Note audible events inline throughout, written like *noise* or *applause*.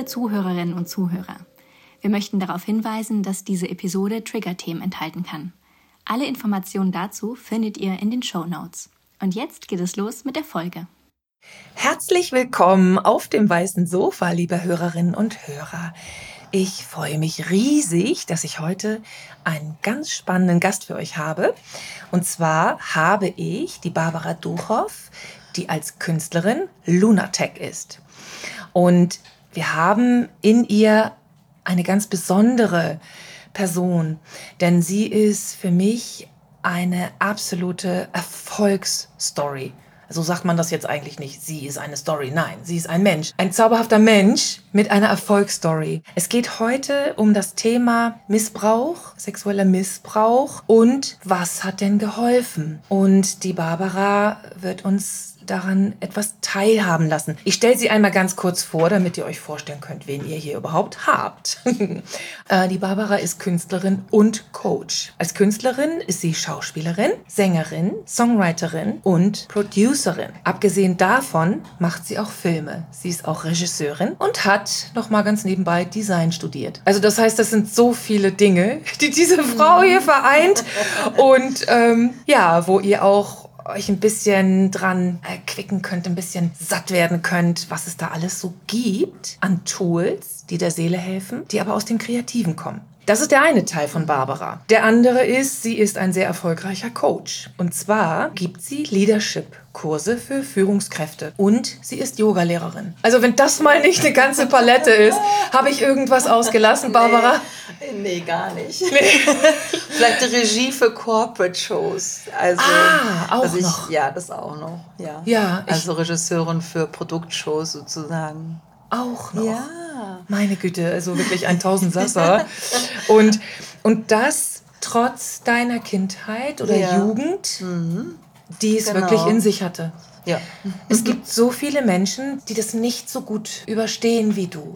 Liebe Zuhörerinnen und Zuhörer, wir möchten darauf hinweisen, dass diese Episode Trigger-Themen enthalten kann. Alle Informationen dazu findet ihr in den Show Notes. Und jetzt geht es los mit der Folge. Herzlich willkommen auf dem weißen Sofa, liebe Hörerinnen und Hörer. Ich freue mich riesig, dass ich heute einen ganz spannenden Gast für euch habe. Und zwar habe ich die Barbara Duchow, die als Künstlerin Lunatech ist. Und wir haben in ihr eine ganz besondere Person, denn sie ist für mich eine absolute Erfolgsstory. So sagt man das jetzt eigentlich nicht. Sie ist eine Story. Nein, sie ist ein Mensch. Ein zauberhafter Mensch mit einer Erfolgsstory. Es geht heute um das Thema Missbrauch, sexueller Missbrauch und was hat denn geholfen? Und die Barbara wird uns daran etwas teilhaben lassen. Ich stelle sie einmal ganz kurz vor, damit ihr euch vorstellen könnt, wen ihr hier überhaupt habt. *laughs* Äh, die Barbara ist Künstlerin und Coach. Als Künstlerin ist sie Schauspielerin, Sängerin, Songwriterin und Producerin. Abgesehen davon macht sie auch Filme. Sie ist auch Regisseurin und hat noch mal ganz nebenbei Design studiert. Also das heißt, das sind so viele Dinge, *laughs* die diese Frau hier vereint und ähm, ja, wo ihr auch euch ein bisschen dran erquicken könnt, ein bisschen satt werden könnt, was es da alles so gibt an Tools, die der Seele helfen, die aber aus dem Kreativen kommen. Das ist der eine Teil von Barbara. Der andere ist, sie ist ein sehr erfolgreicher Coach. Und zwar gibt sie Leadership-Kurse für Führungskräfte. Und sie ist Yogalehrerin. Also wenn das mal nicht eine ganze Palette ist, habe ich irgendwas ausgelassen, Barbara? Nee, nee gar nicht. *laughs* Nee. Vielleicht die Regie für Corporate-Shows. Also, ah, auch also ich, noch. Ja, das auch noch. Ja, ja also Regisseurin für Produktshows sozusagen. Auch noch. Ja. Meine Güte, also wirklich ein Tausendsasser. *laughs* und, und das trotz deiner Kindheit oder Ja. Jugend, Mhm. die es Genau. wirklich in sich hatte. Ja. Es gibt so viele Menschen, die das nicht so gut überstehen wie du.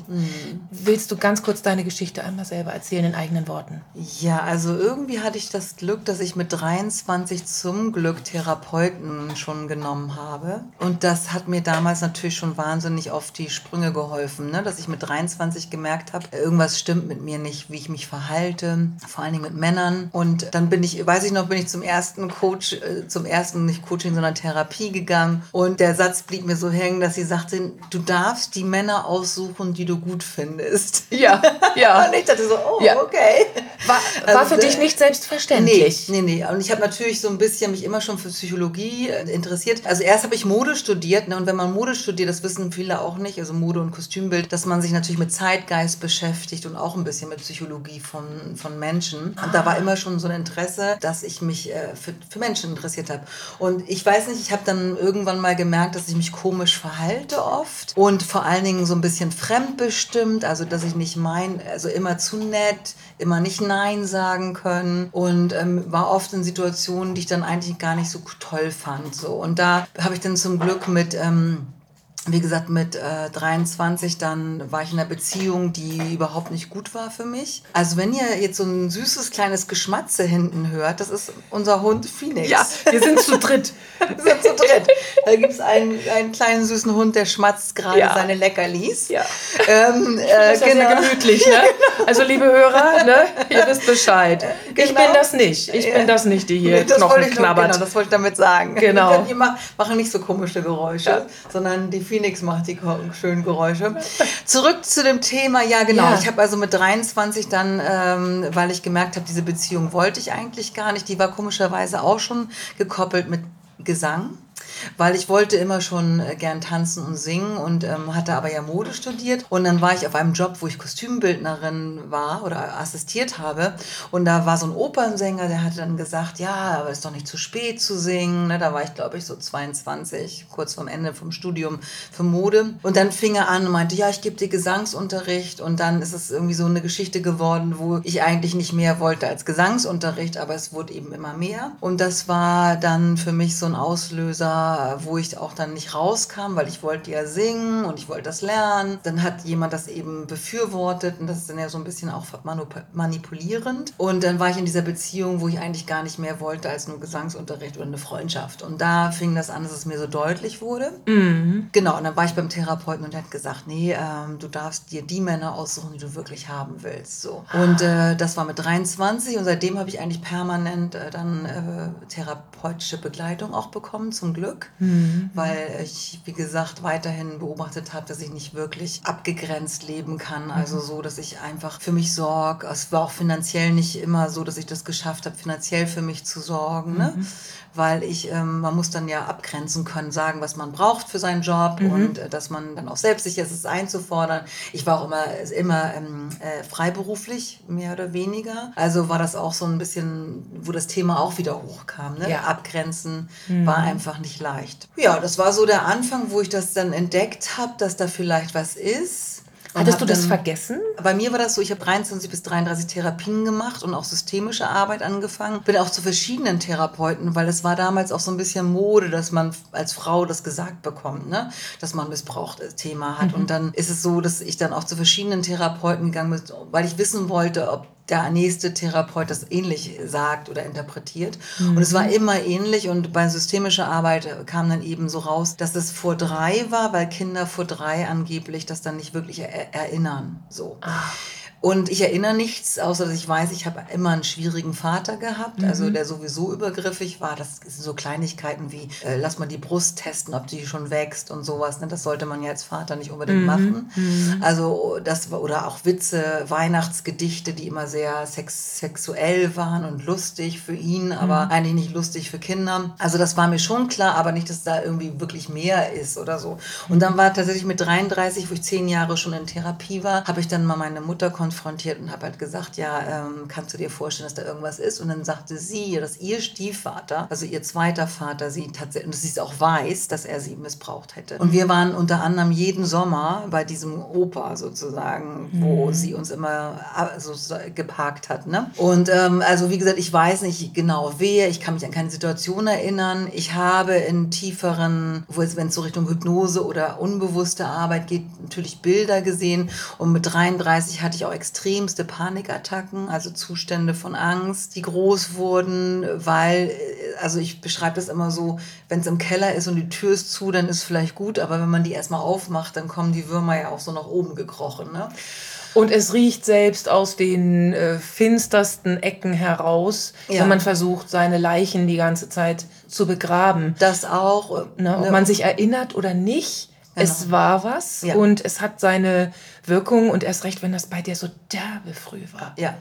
Willst du ganz kurz deine Geschichte einmal selber erzählen in eigenen Worten? Ja, also irgendwie hatte ich das Glück, dass ich mit 23 zum Glück Therapeuten schon genommen habe. Und das hat mir damals natürlich schon wahnsinnig auf die Sprünge geholfen, ne? dass ich mit 23 gemerkt habe, irgendwas stimmt mit mir nicht, wie ich mich verhalte, vor allen Dingen mit Männern. Und dann bin ich, weiß ich noch, bin ich zum ersten Coach, äh, zum ersten nicht Coaching, sondern Therapie gegangen. Und der Satz blieb mir so hängen, dass sie sagte, du darfst die Männer aussuchen, die du gut findest. Ja, ja. *laughs* Und ich dachte so, oh, Ja. okay. War, war Also, für dich nicht selbstverständlich. Nee, nee, nee. Und ich habe natürlich so ein bisschen mich immer schon für Psychologie äh, interessiert. Also erst habe ich Mode studiert. Ne? Und wenn man Mode studiert, das wissen viele auch nicht, also Mode und Kostümbild, dass man sich natürlich mit Zeitgeist beschäftigt und auch ein bisschen mit Psychologie von, von Menschen. Und da war immer schon so ein Interesse, dass ich mich äh, für, für Menschen interessiert habe. Und ich weiß nicht, ich habe dann irgendwann mal gemerkt, dass ich mich komisch verhalte oft. Und vor allen Dingen so ein bisschen fremdbestimmt. Also dass ich nicht mein, also immer zu nett, immer nicht Nein sagen können und ähm, war oft in Situationen, die ich dann eigentlich gar nicht so toll fand. So. Und da habe ich dann zum Glück mit, ähm, wie gesagt, mit äh, 23 dann war ich in einer Beziehung, die überhaupt nicht gut war für mich. Also wenn ihr jetzt so ein süßes kleines Geschmatze hinten hört, das ist unser Hund Phoenix. Ja, wir sind zu dritt. *laughs* Wir sind zu dritt. Da gibt es einen, einen kleinen süßen Hund, der schmatzt gerade Ja. seine Leckerlis. Ja. Ähm, Das äh, ist ja sehr gemütlich, ne? *laughs* Also, liebe Hörer, ne? ihr wisst Bescheid. Ich Genau. bin das nicht. Ich bin das nicht, die hier das wollte Knochen ich noch, knabbert. genau, das wollte ich damit sagen. Genau. Die ma- machen nicht so komische Geräusche, sondern die Phoenix macht die schönen Geräusche. Zurück zu dem Thema, ja genau. Ja. Ich habe also mit 23 dann, ähm, weil ich gemerkt habe, diese Beziehung wollte ich eigentlich gar nicht. Die war komischerweise auch schon gekoppelt mit Gesang. Weil ich wollte immer schon äh, gern tanzen und singen und ähm, hatte aber ja Mode studiert. Und dann war ich auf einem Job, wo ich Kostümbildnerin war oder assistiert habe. Und da war so ein Opernsänger, der hatte dann gesagt, ja, aber es ist doch nicht zu spät zu singen. Ne, da war ich, glaube ich, so 22, kurz vorm Ende vom Studium für Mode. Und dann fing er an und meinte, ja, ich gebe dir Gesangsunterricht. Und dann ist es irgendwie so eine Geschichte geworden, wo ich eigentlich nicht mehr wollte als Gesangsunterricht, aber es wurde eben immer mehr. Und das war dann für mich so ein Auslöser, Häuser, wo ich auch dann nicht rauskam, weil ich wollte ja singen und ich wollte das lernen. Dann hat jemand das eben befürwortet und das ist dann ja so ein bisschen auch manipulierend. Und dann war ich in dieser Beziehung, wo ich eigentlich gar nicht mehr wollte als nur Gesangsunterricht oder eine Freundschaft. Und da fing das an, dass es mir so deutlich wurde. Mhm. Genau, und dann war ich beim Therapeuten und der hat gesagt, nee, ähm, du darfst dir die Männer aussuchen, die du wirklich haben willst. So. Und äh, das war mit 23 und seitdem habe ich eigentlich permanent äh, dann äh, therapeutische Begleitung auch bekommen, zum Glück, mhm. weil ich, wie gesagt, weiterhin beobachtet habe, dass ich nicht wirklich abgegrenzt leben kann. Also so, dass ich einfach für mich sorge. Es war auch finanziell nicht immer so, dass ich das geschafft habe, finanziell für mich zu sorgen. Ne? Mhm weil ich, ähm, man muss dann ja abgrenzen können, sagen, was man braucht für seinen Job mhm. und äh, dass man dann auch selbstsicher ist, es einzufordern. Ich war auch immer, immer ähm, äh, freiberuflich, mehr oder weniger. Also war das auch so ein bisschen, wo das Thema auch wieder hochkam. Ne? Ja. Abgrenzen mhm. war einfach nicht leicht. Ja, das war so der Anfang, wo ich das dann entdeckt habe, dass da vielleicht was ist. Hattest du das dann, vergessen? Bei mir war das so, ich habe 23 bis 33 Therapien gemacht und auch systemische Arbeit angefangen. Bin auch zu verschiedenen Therapeuten, weil es war damals auch so ein bisschen Mode, dass man als Frau das gesagt bekommt, ne? dass man missbraucht Thema hat. Mhm. Und dann ist es so, dass ich dann auch zu verschiedenen Therapeuten gegangen bin, weil ich wissen wollte, ob der nächste Therapeut das ähnlich sagt oder interpretiert. Mhm. Und es war immer ähnlich und bei systemischer Arbeit kam dann eben so raus, dass es vor drei war, weil Kinder vor drei angeblich das dann nicht wirklich er erinnern. So. Ach. Und ich erinnere nichts, außer dass ich weiß, ich habe immer einen schwierigen Vater gehabt, mhm. also der sowieso übergriffig war. Das sind so Kleinigkeiten wie, äh, lass mal die Brust testen, ob die schon wächst und sowas. Ne? Das sollte man ja als Vater nicht unbedingt mhm. machen. Mhm. Also das oder auch Witze, Weihnachtsgedichte, die immer sehr sex sexuell waren und lustig für ihn, aber mhm. eigentlich nicht lustig für Kinder. Also das war mir schon klar, aber nicht, dass da irgendwie wirklich mehr ist oder so. Und dann war tatsächlich mit 33, wo ich zehn Jahre schon in Therapie war, habe ich dann mal meine Mutter konfrontiert konfrontiert und habe halt gesagt, ja, ähm, kannst du dir vorstellen, dass da irgendwas ist? Und dann sagte sie, dass ihr Stiefvater, also ihr zweiter Vater, sie tatsächlich, und dass sie es auch weiß, dass er sie missbraucht hätte. Und wir waren unter anderem jeden Sommer bei diesem Opa sozusagen, wo mhm. sie uns immer also, geparkt hat. Ne? Und ähm, also wie gesagt, ich weiß nicht genau wer, ich kann mich an keine Situation erinnern. Ich habe in tieferen, wenn es so Richtung Hypnose oder unbewusste Arbeit geht, natürlich Bilder gesehen. Und mit 33 hatte ich auch extremste Panikattacken, also Zustände von Angst, die groß wurden, weil, also ich beschreibe das immer so, wenn es im Keller ist und die Tür ist zu, dann ist vielleicht gut, aber wenn man die erstmal aufmacht, dann kommen die Würmer ja auch so nach oben gekrochen. Ne? Und es riecht selbst aus den äh, finstersten Ecken heraus, ja. wenn man versucht, seine Leichen die ganze Zeit zu begraben. Das auch. Ne, ob ne, man sich erinnert oder nicht, genau. es war was ja. und es hat seine Wirkung und erst recht, wenn das bei dir so derbe früh war. Ja.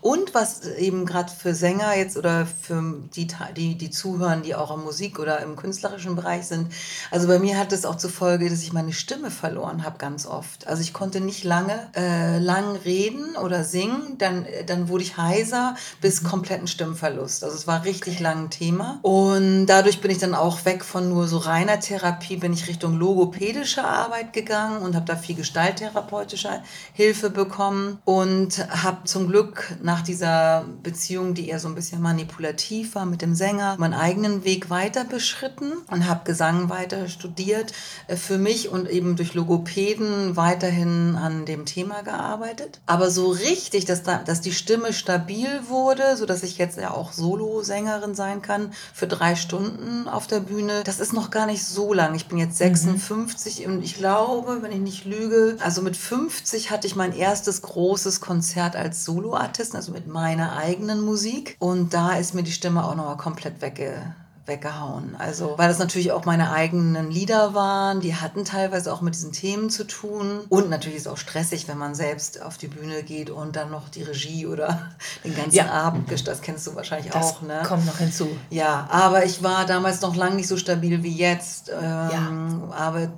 Und was eben gerade für Sänger jetzt oder für die, die, die zuhören, die auch im Musik- oder im künstlerischen Bereich sind, also bei mir hat es auch zur Folge, dass ich meine Stimme verloren habe ganz oft. Also ich konnte nicht lange äh, lang reden oder singen, dann, dann wurde ich heiser bis mhm. kompletten Stimmverlust. Also es war richtig okay. lang ein Thema. Und dadurch bin ich dann auch weg von nur so reiner Therapie, bin ich Richtung logopädische Arbeit gegangen und habe da viel Gestalttherapeutin therapeutischer Hilfe bekommen und habe zum Glück nach dieser Beziehung, die eher so ein bisschen manipulativ war mit dem Sänger, meinen eigenen Weg weiter beschritten und habe Gesang weiter studiert äh, für mich und eben durch Logopäden weiterhin an dem Thema gearbeitet. Aber so richtig, dass, da, dass die Stimme stabil wurde, sodass ich jetzt ja auch Solo-Sängerin sein kann für drei Stunden auf der Bühne, das ist noch gar nicht so lang. Ich bin jetzt 56 mhm. und ich glaube, wenn ich nicht lüge, also mit 5 50 hatte ich mein erstes großes Konzert als Soloartist, also mit meiner eigenen Musik. Und da ist mir die Stimme auch nochmal komplett wegge weggehauen. Also, weil das natürlich auch meine eigenen Lieder waren, die hatten teilweise auch mit diesen Themen zu tun. Und natürlich ist es auch stressig, wenn man selbst auf die Bühne geht und dann noch die Regie oder *laughs* den ganzen ja. Abend, das kennst du wahrscheinlich das auch, ne? Kommt noch hinzu. Ja, aber ich war damals noch lange nicht so stabil wie jetzt. Ähm, ja. Aber,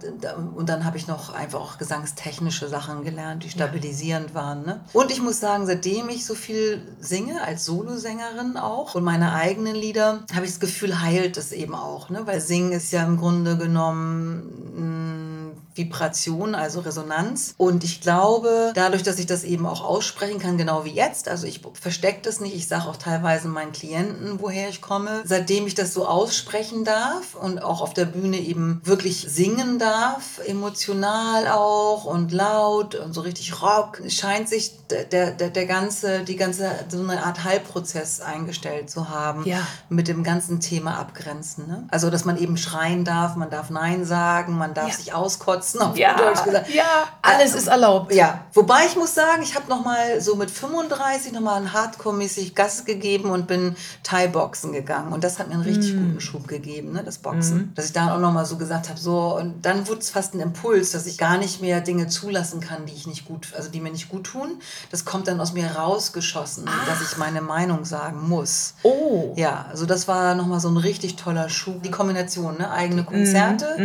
und dann habe ich noch einfach auch gesangstechnische Sachen gelernt, die stabilisierend ja. waren. Ne? Und ich muss sagen, seitdem ich so viel singe, als Solosängerin auch, und meine eigenen Lieder, habe ich das Gefühl, heilt es eben auch. Ne? Weil Singen ist ja im Grunde genommen Vibration, also Resonanz. Und ich glaube, dadurch, dass ich das eben auch aussprechen kann, genau wie jetzt, also ich verstecke das nicht, ich sage auch teilweise meinen Klienten, woher ich komme, seitdem ich das so aussprechen darf und auch auf der Bühne eben wirklich singen darf, emotional auch und laut und so richtig Rock, scheint sich der, der, der ganze, die ganze, so eine Art Heilprozess eingestellt zu haben Ja. mit dem ganzen Thema Abgrenzen. Ne? Also, dass man eben schreien darf, man darf Nein sagen, man darf Ja. sich auskotzen, auf Ja, Deutsch gesagt. ja, alles ist erlaubt. Ja, wobei ich muss sagen, ich habe noch mal so mit 35 noch mal ein Hardcore-mäßig Gas gegeben und bin Thai-Boxen gegangen. Und das hat mir einen richtig Mm. guten Schub gegeben, ne, das Boxen. Dass ich da auch noch mal so gesagt habe, so, und dann wurde es fast ein Impuls, dass ich gar nicht mehr Dinge zulassen kann, die ich nicht gut, also die mir nicht gut tun. Das kommt dann aus mir rausgeschossen, dass ich meine Meinung sagen muss. Oh. Ja, also das war nochmal so ein richtig toller Schub. Die Kombination, ne? eigene Konzerte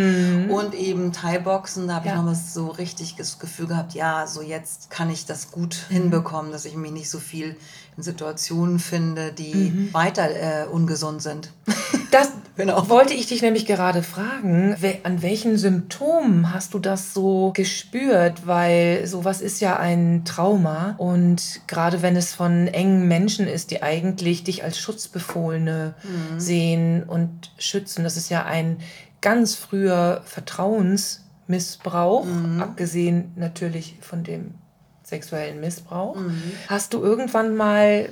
und eben Thai-Boxen, da habe Ja. ich nochmal so richtig das Gefühl gehabt, ja, so jetzt kann ich das gut hinbekommen, dass ich mich nicht so viel in Situationen finde, die weiter äh, ungesund sind. *laughs* Das Genau. wollte ich dich nämlich gerade fragen. An welchen Symptomen hast du das so gespürt? Weil sowas ist ja ein Trauma. Und gerade wenn es von engen Menschen ist, die eigentlich dich als Schutzbefohlene sehen und schützen, das ist ja ein ganz früher Vertrauensmissbrauch, abgesehen natürlich von dem sexuellen Missbrauch. Hast du irgendwann mal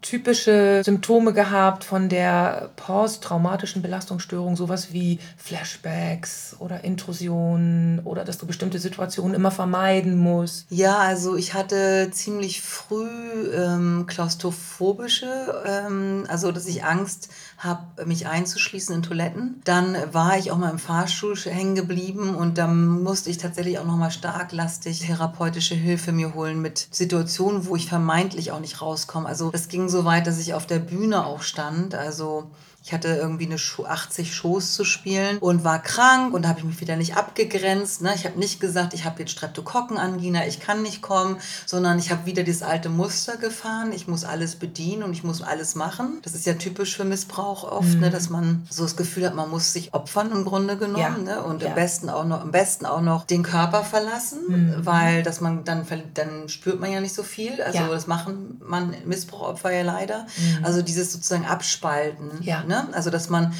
typische Symptome gehabt von der posttraumatischen Belastungsstörung, sowas wie Flashbacks oder Intrusionen oder dass du bestimmte Situationen immer vermeiden musst? Ja, also ich hatte ziemlich früh ähm, klaustrophobische, ähm, also dass ich Angst habe, mich einzuschließen in Toiletten. Dann war ich auch mal im Fahrstuhl hängen geblieben und dann musste ich tatsächlich auch noch mal stark lastig therapeutische Hilfe mir holen mit Situationen, wo ich vermeintlich auch nicht rauskomme. Also das ging so weit, dass ich auf der Bühne auch stand. Also ich hatte irgendwie eine Show, 80 Shows zu spielen und war krank und habe ich mich wieder nicht abgegrenzt. Ne? Ich habe nicht gesagt, ich habe jetzt Streptokokkenangina, ich kann nicht kommen, sondern ich habe wieder dieses alte Muster gefahren. Ich muss alles bedienen und ich muss alles machen. Das ist ja typisch für Missbrauch oft, ne? dass man so das Gefühl hat, man muss sich opfern im Grunde genommen Ja. ne? und Ja. am besten auch noch, am besten auch noch den Körper verlassen, weil dass man dann dann spürt man ja nicht so viel. Also Ja. das machen man Missbrauchopfer ja leider. Also dieses sozusagen Abspalten. Ja. Ne? Also dass man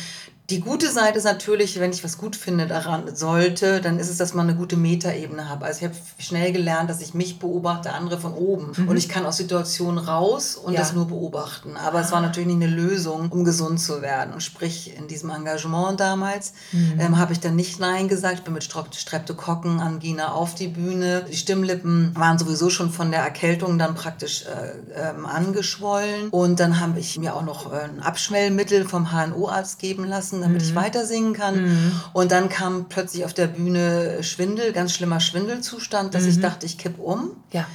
die gute Seite ist natürlich, wenn ich was gut finde daran sollte, dann ist es, dass man eine gute Metaebene hat. Also ich habe schnell gelernt, dass ich mich beobachte, andere von oben. Und ich kann aus Situationen raus und Mhm. Ja. das nur beobachten. Aber es war natürlich nicht eine Lösung, um gesund zu werden. Und sprich, in diesem Engagement damals Mhm. ähm, habe ich dann nicht Nein gesagt. Ich bin mit Strep Streptokokken, Angina auf die Bühne. Die Stimmlippen waren sowieso schon von der Erkältung dann praktisch äh, ähm, angeschwollen. Und dann habe ich mir auch noch äh, ein Abschwellmittel vom HNO-Arzt geben lassen, damit ich weiter singen kann. Und dann kam plötzlich auf der Bühne Schwindel, ganz schlimmer Schwindelzustand, dass ich dachte, ich kipp um. Ja.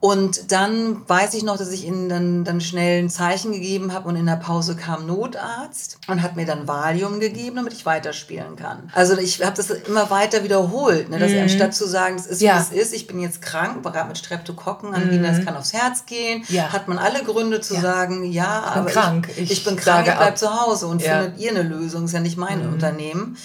Und dann weiß ich noch, dass ich ihnen dann, dann schnell ein Zeichen gegeben habe und in der Pause kam Notarzt und hat mir dann Valium gegeben, damit ich weiterspielen kann. Also ich habe das immer weiter wiederholt, ne, dass anstatt zu sagen, es ist Mhm. Ja. wie es ist, ich bin jetzt krank, gerade mit Streptokokken, Angina, das kann aufs Herz gehen, Mhm. Ja. hat man alle Gründe zu Ja. sagen, ja, bin aber krank. Ich, Ich ich bin krank, ich bleib ab. zu Hause und Ja. Mhm. findet ihr eine Lösung, ist ja nicht mein Unternehmen.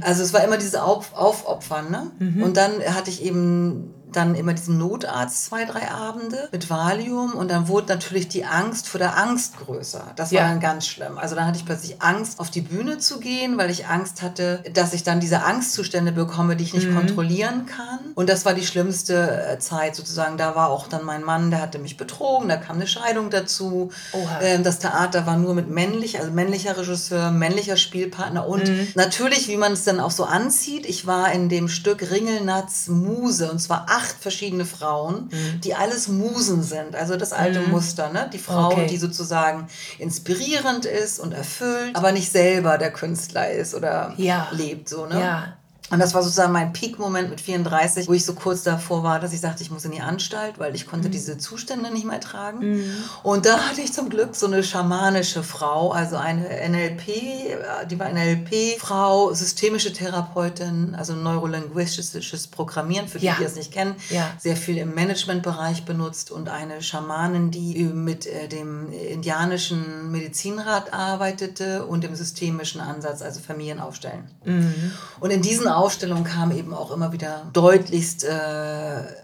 Also es war immer diese Auf Aufopfern, ne? Mhm. Und dann hatte ich eben dann immer diesen Notarzt zwei, drei Abende mit Valium und dann wurde natürlich die Angst vor der Angst größer. Das war Ja. dann ganz schlimm. Also dann hatte ich plötzlich Angst, auf die Bühne zu gehen, weil ich Angst hatte, dass ich dann diese Angstzustände bekomme, die ich nicht kontrollieren kann. Und das war die schlimmste äh, Zeit sozusagen. Da war auch dann mein Mann, der hatte mich betrogen, da kam eine Scheidung dazu. Ähm, das Theater war nur mit männlich, also männlicher Regisseur, männlicher Spielpartner und natürlich, wie man es dann auch so anzieht, ich war in dem Stück Ringelnatz Muse und zwar acht verschiedene Frauen, die alles Musen sind, also das alte Muster, ne? Die Frau, Okay. die sozusagen inspirierend ist und erfüllt, aber nicht selber der Künstler ist oder Ja. lebt, so, ne? Ja. Und das war sozusagen mein Peak-Moment mit 34, wo ich so kurz davor war, dass ich sagte, ich muss in die Anstalt, weil ich konnte diese Zustände nicht mehr tragen. Und da hatte ich zum Glück so eine schamanische Frau, also eine NLP, äh, die war NLP-Frau, systemische Therapeutin, also neurolinguistisches Programmieren, für die, Ja. die das nicht kennen, Ja. sehr viel im Managementbereich benutzt und eine Schamanin, die mit äh, dem indianischen Medizinrat arbeitete und dem systemischen Ansatz, also Familien aufstellen. Und in diesen Ausstellungen kam eben auch immer wieder deutlichst äh,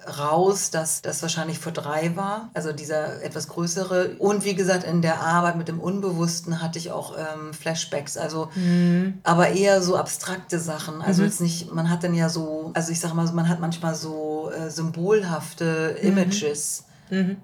raus, dass das wahrscheinlich vor drei war, also dieser etwas größere. Und wie gesagt, in der Arbeit mit dem Unbewussten hatte ich auch ähm, Flashbacks, also mhm. aber eher so abstrakte Sachen. Also mhm. jetzt nicht, man hat dann ja so, also ich sage mal, man hat manchmal so äh, symbolhafte mhm. Images. Mhm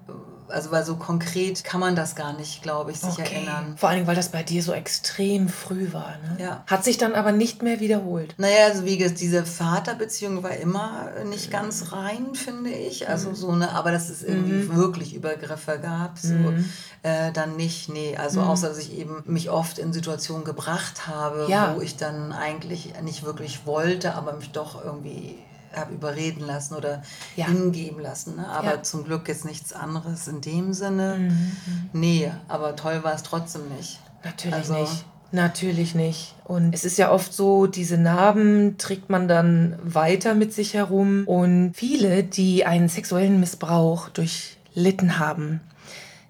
also weil so konkret kann man das gar nicht, glaube ich, sich okay. erinnern. Vor allem, weil das bei dir so extrem früh war. Ne? Ja. Hat sich dann aber nicht mehr wiederholt. Naja, also wie gesagt, diese Vaterbeziehung war immer nicht ganz rein, finde ich. Also mhm. so eine, aber dass es irgendwie mhm. wirklich Übergriffe gab, so mhm. äh, dann nicht, nee. Also mhm. außer dass ich eben mich oft in Situationen gebracht habe, ja. wo ich dann eigentlich nicht wirklich wollte, aber mich doch irgendwie habe überreden lassen oder ja. hingeben lassen. Ne? Aber ja. zum Glück jetzt nichts anderes in dem Sinne. Mhm. mhm. Nee, aber toll war es trotzdem nicht. Natürlich also, nicht. Natürlich nicht. Und es ist ja oft so, diese Narben trägt man dann weiter mit sich herum. Und viele, die einen sexuellen Missbrauch durchlitten haben,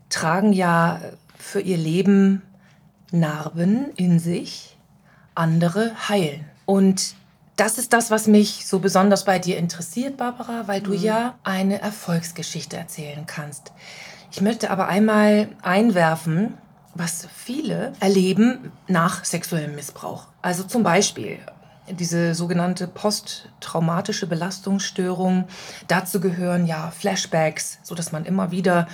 tragen ja für ihr Leben Narben in sich, andere heilen. Und das ist das, was mich so besonders bei dir interessiert, Barbara, weil du mhm. ja eine Erfolgsgeschichte erzählen kannst. Ich möchte aber einmal einwerfen, was viele erleben nach sexuellem Missbrauch. Also zum Beispiel diese sogenannte posttraumatische Belastungsstörung. Dazu gehören ja Flashbacks, so dass man immer wieder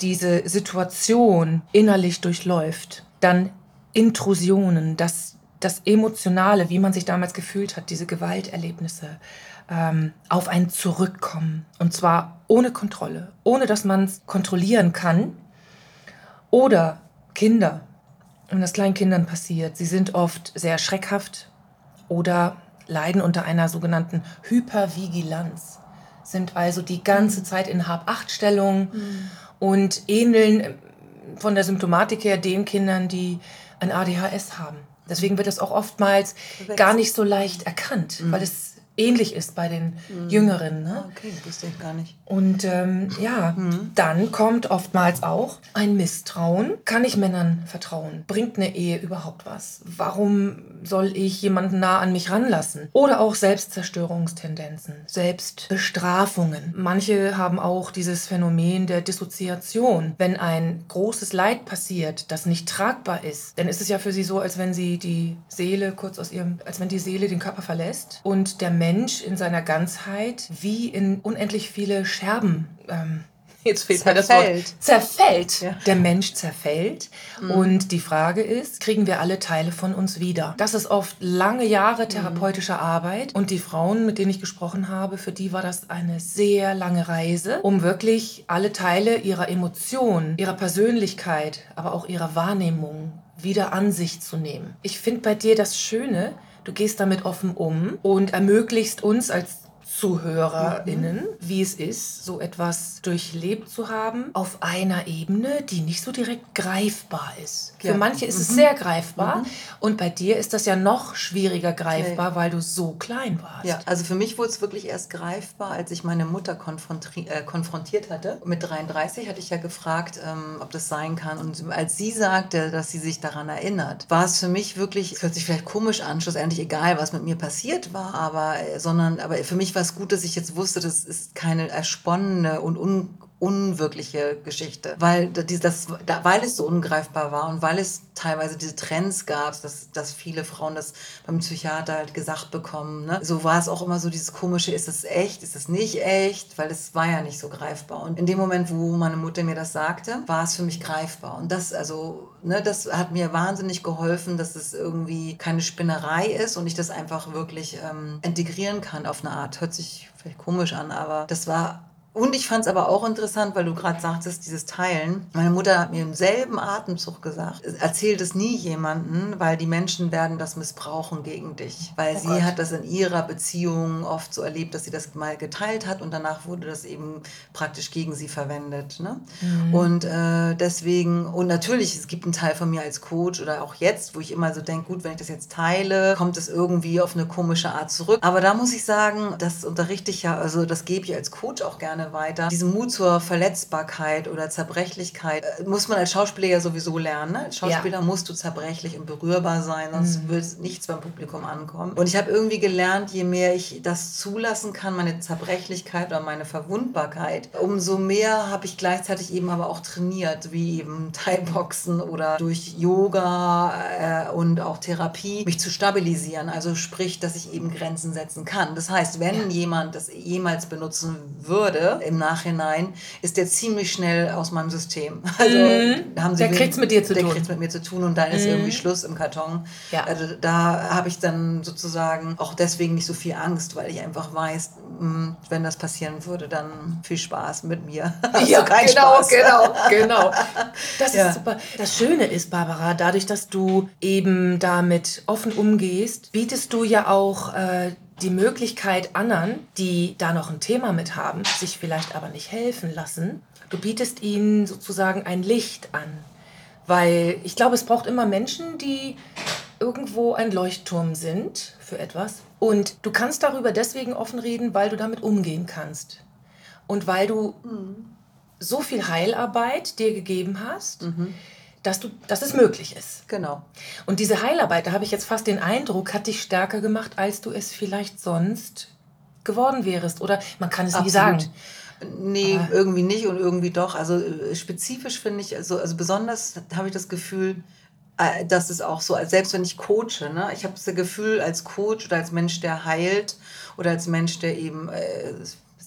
diese Situation innerlich durchläuft. Dann Intrusionen, dass das Emotionale, wie man sich damals gefühlt hat, diese Gewalterlebnisse, ähm, auf einen zurückkommen. Und zwar ohne Kontrolle, ohne dass man es kontrollieren kann. Oder Kinder, wenn das kleinen Kindern passiert, sie sind oft sehr schreckhaft oder leiden unter einer sogenannten Hypervigilanz, sind also die ganze mhm. Zeit in Hab-Acht-Stellung mhm. und ähneln von der Symptomatik her den Kindern, die ein ADHS haben. Deswegen wird es auch oftmals gar nicht so leicht erkannt, mhm. weil es ähnlich ist bei den mhm. Jüngeren. Ne? Ah, okay, wusste ich gar nicht. Und ähm, ja, mhm. dann kommt oftmals auch ein Misstrauen. Kann ich Männern vertrauen? Bringt eine Ehe überhaupt was? Warum soll ich jemanden nah an mich ranlassen? Oder auch Selbstzerstörungstendenzen, Selbstbestrafungen. Manche haben auch dieses Phänomen der Dissoziation. Wenn ein großes Leid passiert, das nicht tragbar ist, dann ist es ja für sie so, als wenn sie die Seele kurz aus ihrem, als wenn die Seele den Körper verlässt und der Mensch Mensch in seiner Ganzheit wie in unendlich viele Scherben ähm, *laughs* jetzt fehlt zerfällt. mir das Wort, zerfällt. Ja. Der Mensch zerfällt. Mhm. Und die Frage ist, kriegen wir alle Teile von uns wieder? Das ist oft lange Jahre therapeutischer mhm. Arbeit. Und die Frauen, mit denen ich gesprochen habe, für die war das eine sehr lange Reise, um wirklich alle Teile ihrer Emotionen, ihrer Persönlichkeit, aber auch ihrer Wahrnehmung wieder an sich zu nehmen. Ich finde bei dir das Schöne, Du gehst damit offen um und ermöglichst uns als ZuhörerInnen, mhm. wie es ist, so etwas durchlebt zu haben, auf einer Ebene, die nicht so direkt greifbar ist. Für ja. manche ist mhm. es sehr greifbar mhm. und bei dir ist das ja noch schwieriger greifbar, okay. weil du so klein warst. Ja, also für mich wurde es wirklich erst greifbar, als ich meine Mutter äh, konfrontiert hatte. Mit 33 hatte ich ja gefragt, ähm, ob das sein kann. Und als sie sagte, dass sie sich daran erinnert, war es für mich wirklich, es hört sich vielleicht komisch an, schlussendlich egal, was mit mir passiert war, aber, äh, sondern, aber für mich war es gut, dass ich jetzt wusste, das ist keine ersponnene und un unwirkliche Geschichte, weil, das, weil es so ungreifbar war und weil es teilweise diese Trends gab, dass, dass viele Frauen das beim Psychiater halt gesagt bekommen. Ne? So war es auch immer so dieses komische, ist das echt, ist das nicht echt, weil es war ja nicht so greifbar. Und in dem Moment, wo meine Mutter mir das sagte, war es für mich greifbar. Und das, also, ne, das hat mir wahnsinnig geholfen, dass es irgendwie keine Spinnerei ist und ich das einfach wirklich ähm, integrieren kann auf eine Art. Hört sich vielleicht komisch an, aber das war und ich fand es aber auch interessant, weil du gerade sagtest, dieses Teilen. Meine Mutter hat mir im selben Atemzug gesagt, erzähl das nie jemanden, weil die Menschen werden das missbrauchen gegen dich. Weil oh sie Gott. hat das in ihrer Beziehung oft so erlebt, dass sie das mal geteilt hat und danach wurde das eben praktisch gegen sie verwendet. Ne? Mhm. Und äh, deswegen, und natürlich, es gibt einen Teil von mir als Coach oder auch jetzt, wo ich immer so denke, gut, wenn ich das jetzt teile, kommt es irgendwie auf eine komische Art zurück. Aber da muss ich sagen, das unterrichte ich ja, also das gebe ich als Coach auch gerne gerne weiter. Diesen Mut zur Verletzbarkeit oder Zerbrechlichkeit äh, muss man als Schauspieler ja sowieso lernen. Ne? Als Schauspieler ja. musst du zerbrechlich und berührbar sein, sonst mhm. wird nichts beim Publikum ankommen. Und ich habe irgendwie gelernt, je mehr ich das zulassen kann, meine Zerbrechlichkeit oder meine Verwundbarkeit, umso mehr habe ich gleichzeitig eben aber auch trainiert, wie eben *laughs* Thai-Boxen oder durch Yoga äh, und auch Therapie, mich zu stabilisieren. Also sprich, dass ich eben Grenzen setzen kann. Das heißt, wenn ja. jemand das jemals benutzen würde im Nachhinein, ist der ziemlich schnell aus meinem System. Also mhm. haben sie der kriegt es mit dir zu der tun. Der kriegt mit mir zu tun und dann mhm. ist irgendwie Schluss im Karton. Ja. Also da habe ich dann sozusagen auch deswegen nicht so viel Angst, weil ich einfach weiß, hm, wenn das passieren würde, dann viel Spaß mit mir. *laughs* ja, kein genau, Spaß. genau, genau. Das ja. ist super. Das Schöne ist, Barbara, dadurch, dass du eben damit offen umgehst, bietest du ja auch äh, die Möglichkeit anderen, die da noch ein Thema mit haben, sich vielleicht aber nicht helfen lassen, du bietest ihnen sozusagen ein Licht an. Weil ich glaube, es braucht immer Menschen, die irgendwo ein Leuchtturm sind für etwas. Und du kannst darüber deswegen offen reden, weil du damit umgehen kannst. Und weil du mhm. so viel Heilarbeit dir gegeben hast, mhm dass, du, dass es möglich ist. Genau. Und diese Heilarbeit, da habe ich jetzt fast den Eindruck, hat dich stärker gemacht, als du es vielleicht sonst geworden wärst. Oder man kann es Absolut. nie sagen. Nee, Aber irgendwie nicht und irgendwie doch. Also äh, spezifisch finde ich, also, also besonders habe ich das Gefühl, äh, dass es auch so, selbst wenn ich coache, ne, ich habe das Gefühl als Coach oder als Mensch, der heilt oder als Mensch, der eben äh,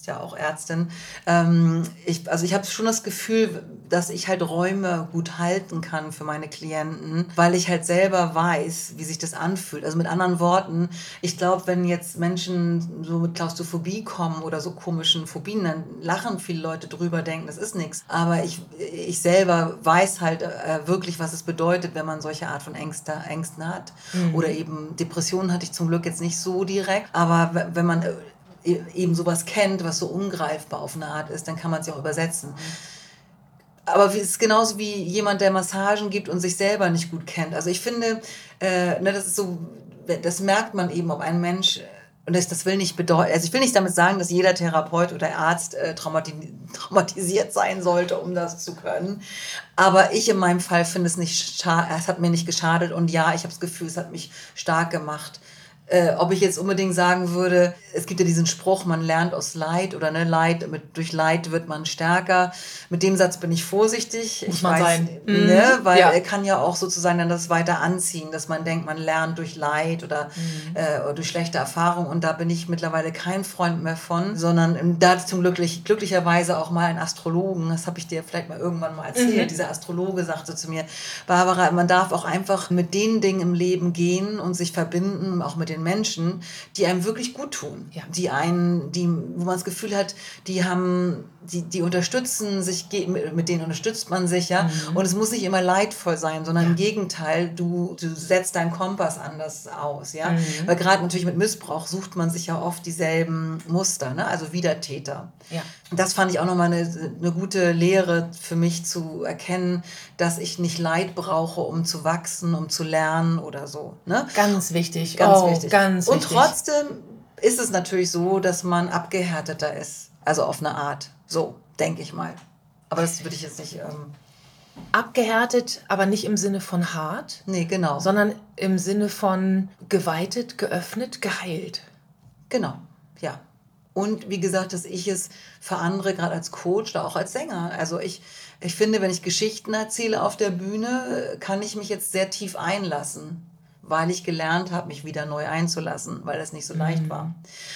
ja auch Ärztin. Ähm, ich, also ich habe schon das Gefühl, dass ich halt Räume gut halten kann für meine Klienten, weil ich halt selber weiß, wie sich das anfühlt. Also mit anderen Worten, ich glaube, wenn jetzt Menschen so mit Klaustrophobie kommen oder so komischen Phobien, dann lachen viele Leute drüber, denken, das ist nichts. Aber ich, ich selber weiß halt äh, wirklich, was es bedeutet, wenn man solche Art von Ängste, Ängsten hat. Mhm. Oder eben Depressionen hatte ich zum Glück jetzt nicht so direkt. Aber wenn man E-, eben sowas kennt, was so ungreifbar auf eine Art ist, dann kann man es ja auch übersetzen. Aber es ist genauso wie jemand, der Massagen gibt und sich selber nicht gut kennt. Also ich finde, äh, ne, das ist so, das merkt man eben, ob ein Mensch und das, das will nicht bedeuten, also ich will nicht damit sagen, dass jeder Therapeut oder Arzt äh, traumati traumatisiert sein sollte, um das zu können. Aber ich in meinem Fall finde es nicht, es hat mir nicht geschadet und ja, ich habe das Gefühl, es hat mich stark gemacht. Äh, ob ich jetzt unbedingt sagen würde, es gibt ja diesen Spruch, man lernt aus Leid oder ne, Leid, mit, durch Leid wird man stärker. Mit dem Satz bin ich vorsichtig. Muss ich man weiß, sein. Ne, mhm. weil ja. er kann ja auch sozusagen dann das weiter anziehen, dass man denkt, man lernt durch Leid oder, mhm. äh, oder durch schlechte Erfahrungen. Und da bin ich mittlerweile kein Freund mehr von, sondern ähm, da zum glücklich, glücklicherweise auch mal einen Astrologen, das habe ich dir vielleicht mal irgendwann mal erzählt, mhm. dieser Astrologe sagte zu mir, Barbara, man darf auch einfach mit den Dingen im Leben gehen und sich verbinden, auch mit den den Menschen, die einem wirklich gut tun. Ja. Die einen, die, wo man das Gefühl hat, die haben, die, die unterstützen sich, mit denen unterstützt man sich, ja. Mhm. Und es muss nicht immer leidvoll sein, sondern ja. im Gegenteil, du, du setzt deinen Kompass anders aus, ja. Mhm. Weil gerade natürlich mit Missbrauch sucht man sich ja oft dieselben Muster, ne? Also Wiedertäter. Ja. Das fand ich auch nochmal eine, eine gute Lehre für mich zu erkennen, dass ich nicht Leid brauche, um zu wachsen, um zu lernen oder so. Ne? Ganz wichtig. Ganz oh, wichtig. Ganz Und wichtig. trotzdem ist es natürlich so, dass man abgehärteter ist. Also auf eine Art. So, denke ich mal. Aber das würde ich jetzt nicht. Ähm Abgehärtet, aber nicht im Sinne von hart. Nee, genau. Sondern im Sinne von geweitet, geöffnet, geheilt. Genau, ja. Und wie gesagt, dass ich es für andere, gerade als Coach oder auch als Sänger, also ich, ich finde, wenn ich Geschichten erzähle auf der Bühne, kann ich mich jetzt sehr tief einlassen, weil ich gelernt habe, mich wieder neu einzulassen, weil das nicht so leicht mhm. war.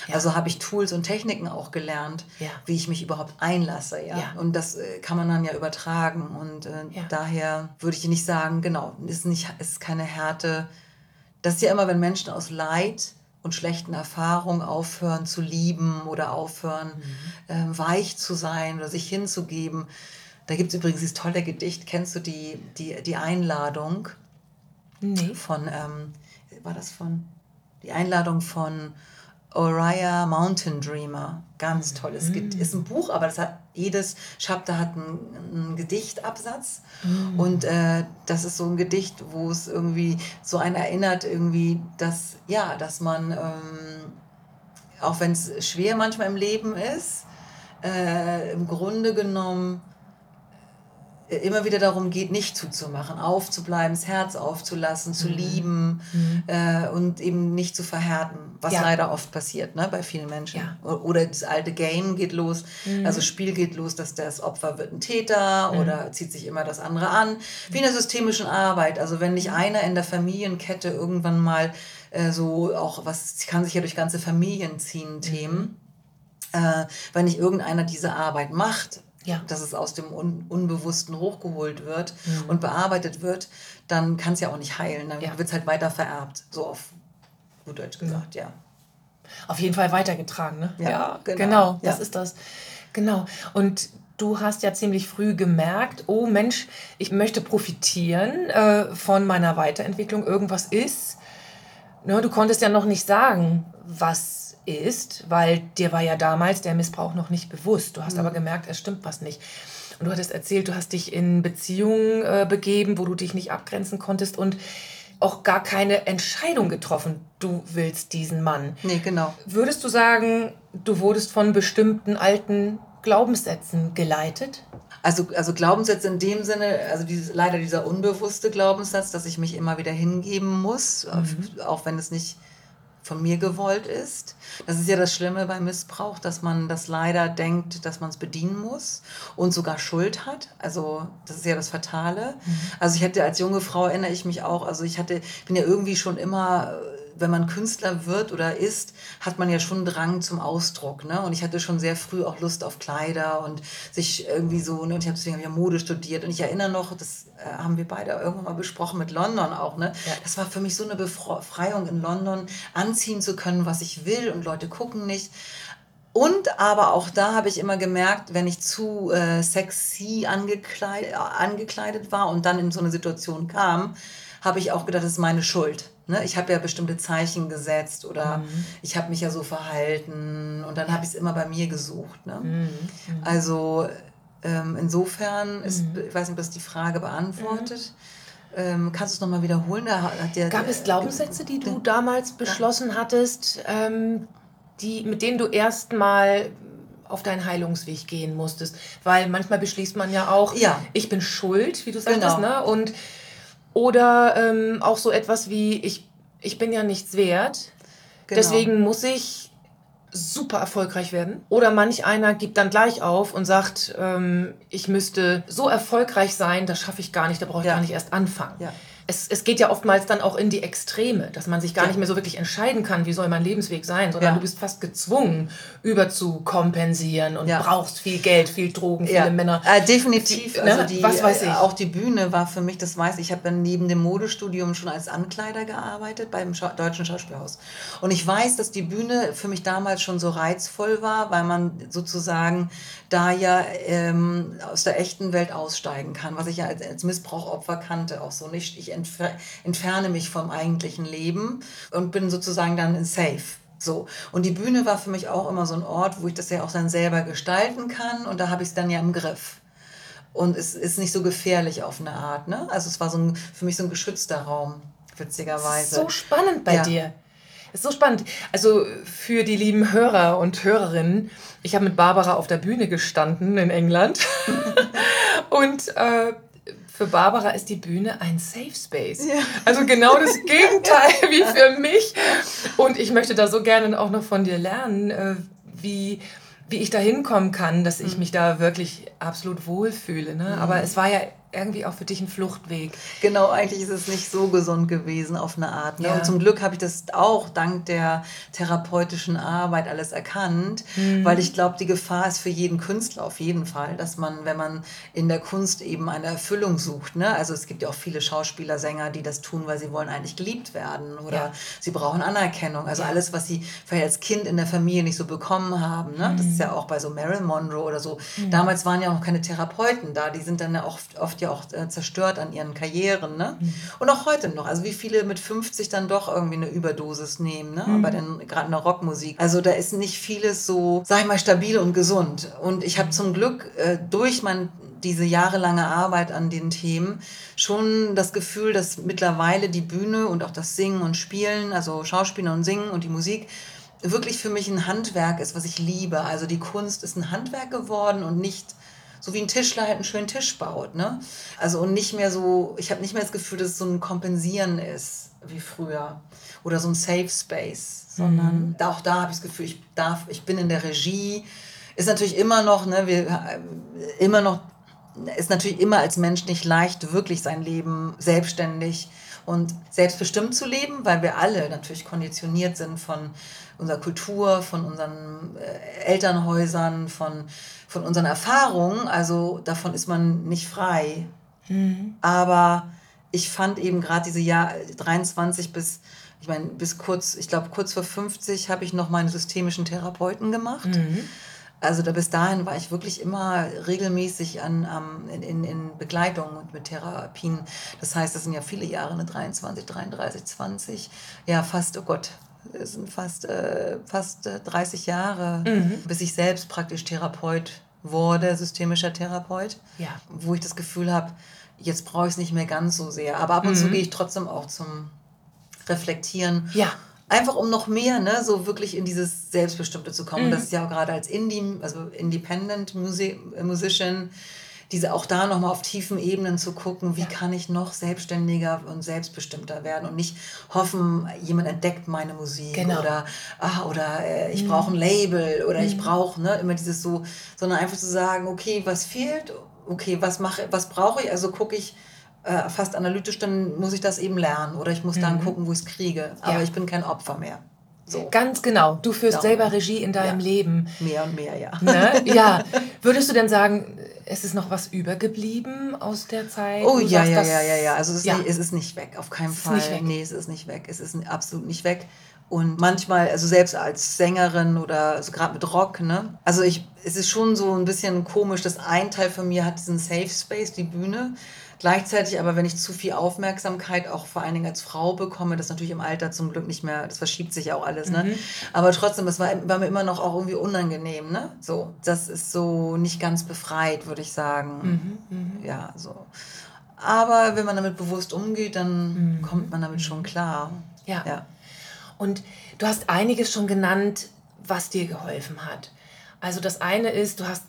Ja. Also habe ich Tools und Techniken auch gelernt, ja. wie ich mich überhaupt einlasse. Ja? ja? Und das äh, kann man dann ja übertragen. Und äh, daher würde ich nicht sagen, genau, ist, nicht, ist keine Härte. Das ist ja immer, wenn Menschen aus Leid und schlechten Erfahrungen aufhören zu lieben oder aufhören mhm. ähm, weich zu sein oder sich hinzugeben. Da gibt es übrigens dieses tolle Gedicht, kennst du die, die, die Einladung? Nee. Von, ähm, war das von, die Einladung von Oriah Mountain Dreamer. Ganz tolles mm. Gedicht. Ist ein Buch, aber das hat, jedes Chapter hat einen, einen Gedichtabsatz. Mm. Und äh, das ist so ein Gedicht, wo es irgendwie so einen erinnert, irgendwie, dass, ja, dass man, ähm, auch wenn es schwer manchmal im Leben ist, äh, im Grunde genommen immer wieder darum geht, nicht zuzumachen, aufzubleiben, das Herz aufzulassen, zu mhm. lieben mhm. Äh, und eben nicht zu verhärten, was ja. leider oft passiert ne, bei vielen Menschen. Ja. Oder das alte Game geht los, mhm. also Spiel geht los, dass das Opfer wird ein Täter mhm. oder zieht sich immer das andere an. Wie in der systemischen Arbeit, also wenn nicht einer in der Familienkette irgendwann mal äh, so auch, was kann sich ja durch ganze Familien ziehen, Themen, mhm. äh, wenn nicht irgendeiner diese Arbeit macht, ja. dass es aus dem Un Unbewussten hochgeholt wird mhm. und bearbeitet wird, dann kann es ja auch nicht heilen. Dann ja. wird es halt weiter vererbt. So auf gut Deutsch gesagt, ja. ja. Auf jeden Fall weitergetragen, ne? Ja, ja genau. genau. das ist das. Genau. Und du hast ja ziemlich früh gemerkt, oh Mensch, ich möchte profitieren äh, von meiner Weiterentwicklung. Irgendwas ist. Ne, du konntest ja noch nicht sagen, was ist, weil dir war ja damals der Missbrauch noch nicht bewusst. Du hast mhm. aber gemerkt, es stimmt was nicht. Und du hattest erzählt, du hast dich in Beziehungen äh, begeben, wo du dich nicht abgrenzen konntest und auch gar keine Entscheidung getroffen, du willst diesen Mann. Nee, genau. Würdest du sagen, du wurdest von bestimmten alten Glaubenssätzen geleitet? Also, also Glaubenssätze in dem Sinne, also dieses, leider dieser unbewusste Glaubenssatz, dass ich mich immer wieder hingeben muss, mhm. auch wenn es nicht von mir gewollt ist. Das ist ja das Schlimme beim Missbrauch, dass man das leider denkt, dass man es bedienen muss und sogar Schuld hat. Also das ist ja das Fatale. Mhm. Also ich hätte als junge Frau erinnere ich mich auch, also ich hatte, bin ja irgendwie schon immer wenn man Künstler wird oder ist, hat man ja schon einen Drang zum Ausdruck. Ne? Und ich hatte schon sehr früh auch Lust auf Kleider und sich irgendwie so, ne? und ich habe deswegen hab ich ja Mode studiert. Und ich erinnere noch, das äh, haben wir beide irgendwann mal besprochen mit London auch. Ne? Ja. Das war für mich so eine Befreiung in London, anziehen zu können, was ich will und Leute gucken nicht. Und aber auch da habe ich immer gemerkt, wenn ich zu äh, sexy angekleidet, angekleidet war und dann in so eine Situation kam, habe ich auch gedacht, das ist meine Schuld. Ne? Ich habe ja bestimmte Zeichen gesetzt oder mhm. ich habe mich ja so verhalten und dann habe ich es immer bei mir gesucht. Ne? Mhm. mhm. Also ähm, insofern ist, mhm. ich weiß nicht, ob das die Frage beantwortet. Ähm, kannst du es nochmal wiederholen? Der, Gab es Glaubenssätze, die du damals beschlossen hattest, ähm, die, mit denen du erstmal auf deinen Heilungsweg gehen musstest? Weil manchmal beschließt man ja auch, ja. ich bin schuld, wie du sagtest, genau. ne? Und oder ähm, auch so etwas wie, ich, ich bin ja nichts wert. Genau. Deswegen muss ich super erfolgreich werden. Oder manch einer gibt dann gleich auf und sagt, ähm, ich müsste so erfolgreich sein, das schaffe ich gar nicht, da brauche ich ja. gar nicht erst anfangen. Ja es, es geht ja oftmals dann auch in die Extreme, dass man sich gar ja. nicht mehr so wirklich entscheiden kann, wie soll mein Lebensweg sein, sondern ja. du bist fast gezwungen, überzukompensieren und ja. brauchst viel Geld, viel Drogen, viele Männer. Äh, definitiv. Ne? Also die, Was weiß ich. Auch die Bühne war für mich, das weiß ich, ich habe dann neben dem Modestudium schon als Ankleider gearbeitet beim Scha Deutschen Schauspielhaus. Und ich weiß, dass die Bühne für mich damals schon so reizvoll war, weil man sozusagen da ja ähm, aus der echten Welt aussteigen kann, was ich ja als, als Missbrauchopfer kannte, auch so nicht. Ich entfer entferne mich vom eigentlichen Leben und bin sozusagen dann in Safe. So. Und die Bühne war für mich auch immer so ein Ort, wo ich das ja auch dann selber gestalten kann und da habe ich es dann ja im Griff. Und es ist nicht so gefährlich auf eine Art. Ne? Also es war so ein, für mich so ein geschützter Raum, witzigerweise. so spannend bei ja. dir. Ist so spannend. Also für die lieben Hörer und Hörerinnen, ich habe mit Barbara auf der Bühne gestanden in England *laughs* und äh, für Barbara ist die Bühne ein Safe Space. Ja. Also genau das *laughs* Gegenteil wie für mich. Und ich möchte da so gerne auch noch von dir lernen, äh, wie, wie ich da hinkommen kann, dass ich mhm. mich da wirklich absolut wohlfühle. Ne? Aber mhm. es war ja irgendwie auch für dich ein Fluchtweg. Genau, eigentlich ist es nicht so gesund gewesen auf eine Art. Ne? Ja. Und zum Glück habe ich das auch dank der therapeutischen Arbeit alles erkannt, mhm. weil ich glaube, die Gefahr ist für jeden Künstler auf jeden Fall, dass man, wenn man in der Kunst eben eine Erfüllung sucht, ne? also es gibt ja auch viele Schauspieler, Sänger, die das tun, weil sie wollen eigentlich geliebt werden oder ja. sie brauchen Anerkennung. Also ja. alles, was sie vielleicht als Kind in der Familie nicht so bekommen haben. Ne? Mhm. Das ist ja auch bei so Marilyn Monroe oder so. Mhm. Damals waren ja auch keine Therapeuten da, die sind dann ja oft, oft ja auch äh, zerstört an ihren Karrieren. Ne? Mhm. Und auch heute noch. Also wie viele mit 50 dann doch irgendwie eine Überdosis nehmen, ne? Mhm. aber gerade in der Rockmusik. Also da ist nicht vieles so, sag ich mal, stabil und gesund. Und ich habe zum Glück äh, durch mein diese jahrelange Arbeit an den Themen schon das Gefühl, dass mittlerweile die Bühne und auch das Singen und Spielen, also Schauspieler und Singen und die Musik, wirklich für mich ein Handwerk ist, was ich liebe. Also die Kunst ist ein Handwerk geworden und nicht so wie ein Tischler halt einen schönen Tisch baut. Ne? Also und nicht mehr so, ich habe nicht mehr das Gefühl, dass es so ein Kompensieren ist wie früher oder so ein Safe Space, sondern mhm. auch da habe ich das Gefühl, ich darf, ich bin in der Regie. Ist natürlich immer noch, ne, wir äh, immer noch, ist natürlich immer als Mensch nicht leicht, wirklich sein Leben selbstständig und selbstbestimmt zu leben, weil wir alle natürlich konditioniert sind von unserer Kultur, von unseren äh, Elternhäusern, von, von unseren Erfahrungen. Also davon ist man nicht frei. Mhm. Aber ich fand eben gerade diese Jahr 23 bis, ich meine, bis kurz, ich glaube kurz vor 50 habe ich noch meine systemischen Therapeuten gemacht. Mhm. Also da bis dahin war ich wirklich immer regelmäßig an, um, in, in, in Begleitung und mit Therapien. Das heißt, das sind ja viele Jahre, eine 23, 33, 20, ja fast, oh Gott, es sind fast, äh, fast 30 äh, Jahre, mhm. bis ich selbst praktisch Therapeut wurde, systemischer Therapeut, ja. wo ich das Gefühl habe, jetzt brauche ich es nicht mehr ganz so sehr. Aber ab und mhm. zu gehe ich trotzdem auch zum Reflektieren. Ja. Einfach um noch mehr, ne, so wirklich in dieses Selbstbestimmte zu kommen. Mhm. Das ist ja auch gerade als Indie, also Independent Music, Musician, diese auch da nochmal auf tiefen Ebenen zu gucken, wie ja. kann ich noch selbstständiger und selbstbestimmter werden und nicht hoffen, jemand entdeckt meine Musik genau. oder, ah, oder äh, ich mhm. brauche ein Label oder mhm. ich brauche ne, immer dieses so, sondern einfach zu sagen, okay, was fehlt, okay, was mache, was brauche ich, also gucke ich, äh, fast analytisch, dann muss ich das eben lernen oder ich muss mhm. dann gucken, wo ich es kriege. Aber ja. ich bin kein Opfer mehr. So. Ganz genau. Du führst Darum. selber Regie in deinem ja. Leben. Mehr und mehr, ja. Ne? *laughs* Ja. Würdest du denn sagen, es ist noch was übergeblieben aus der Zeit? Oh ja, ja, ja, ja, ja. Also es ist, ja. Nicht, es ist nicht weg, auf keinen es Fall. Ist nicht weg. Nee, es ist nicht weg. Es ist absolut nicht weg. Und manchmal, also selbst als Sängerin oder also gerade mit Rock, ne? Also ich, es ist schon so ein bisschen komisch, dass ein Teil von mir hat diesen Safe Space, die Bühne. Gleichzeitig aber, wenn ich zu viel Aufmerksamkeit auch vor allen Dingen als Frau bekomme, das natürlich im Alter zum Glück nicht mehr, das verschiebt sich auch alles, ne? Mhm. Aber trotzdem, es war, war mir immer noch auch irgendwie unangenehm, ne? So, das ist so nicht ganz befreit, würde ich sagen. Mhm. Mhm. Ja, so. Aber wenn man damit bewusst umgeht, dann mhm. kommt man damit schon klar. Ja. ja. Und du hast einiges schon genannt, was dir geholfen hat. Also das eine ist, du hast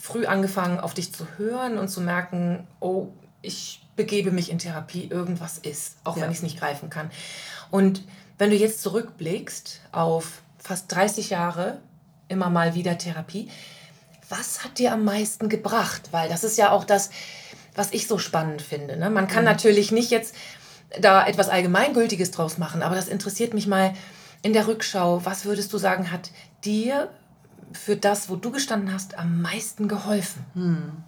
früh angefangen, auf dich zu hören und zu merken, oh, ich begebe mich in Therapie, irgendwas ist, auch ja. wenn ich es nicht greifen kann. Und wenn du jetzt zurückblickst auf fast 30 Jahre immer mal wieder Therapie, was hat dir am meisten gebracht? Weil das ist ja auch das, was ich so spannend finde. Ne? Man kann mhm. natürlich nicht jetzt da etwas Allgemeingültiges draus machen, aber das interessiert mich mal in der Rückschau. Was würdest du sagen, hat dir für das, wo du gestanden hast, am meisten geholfen? Hm.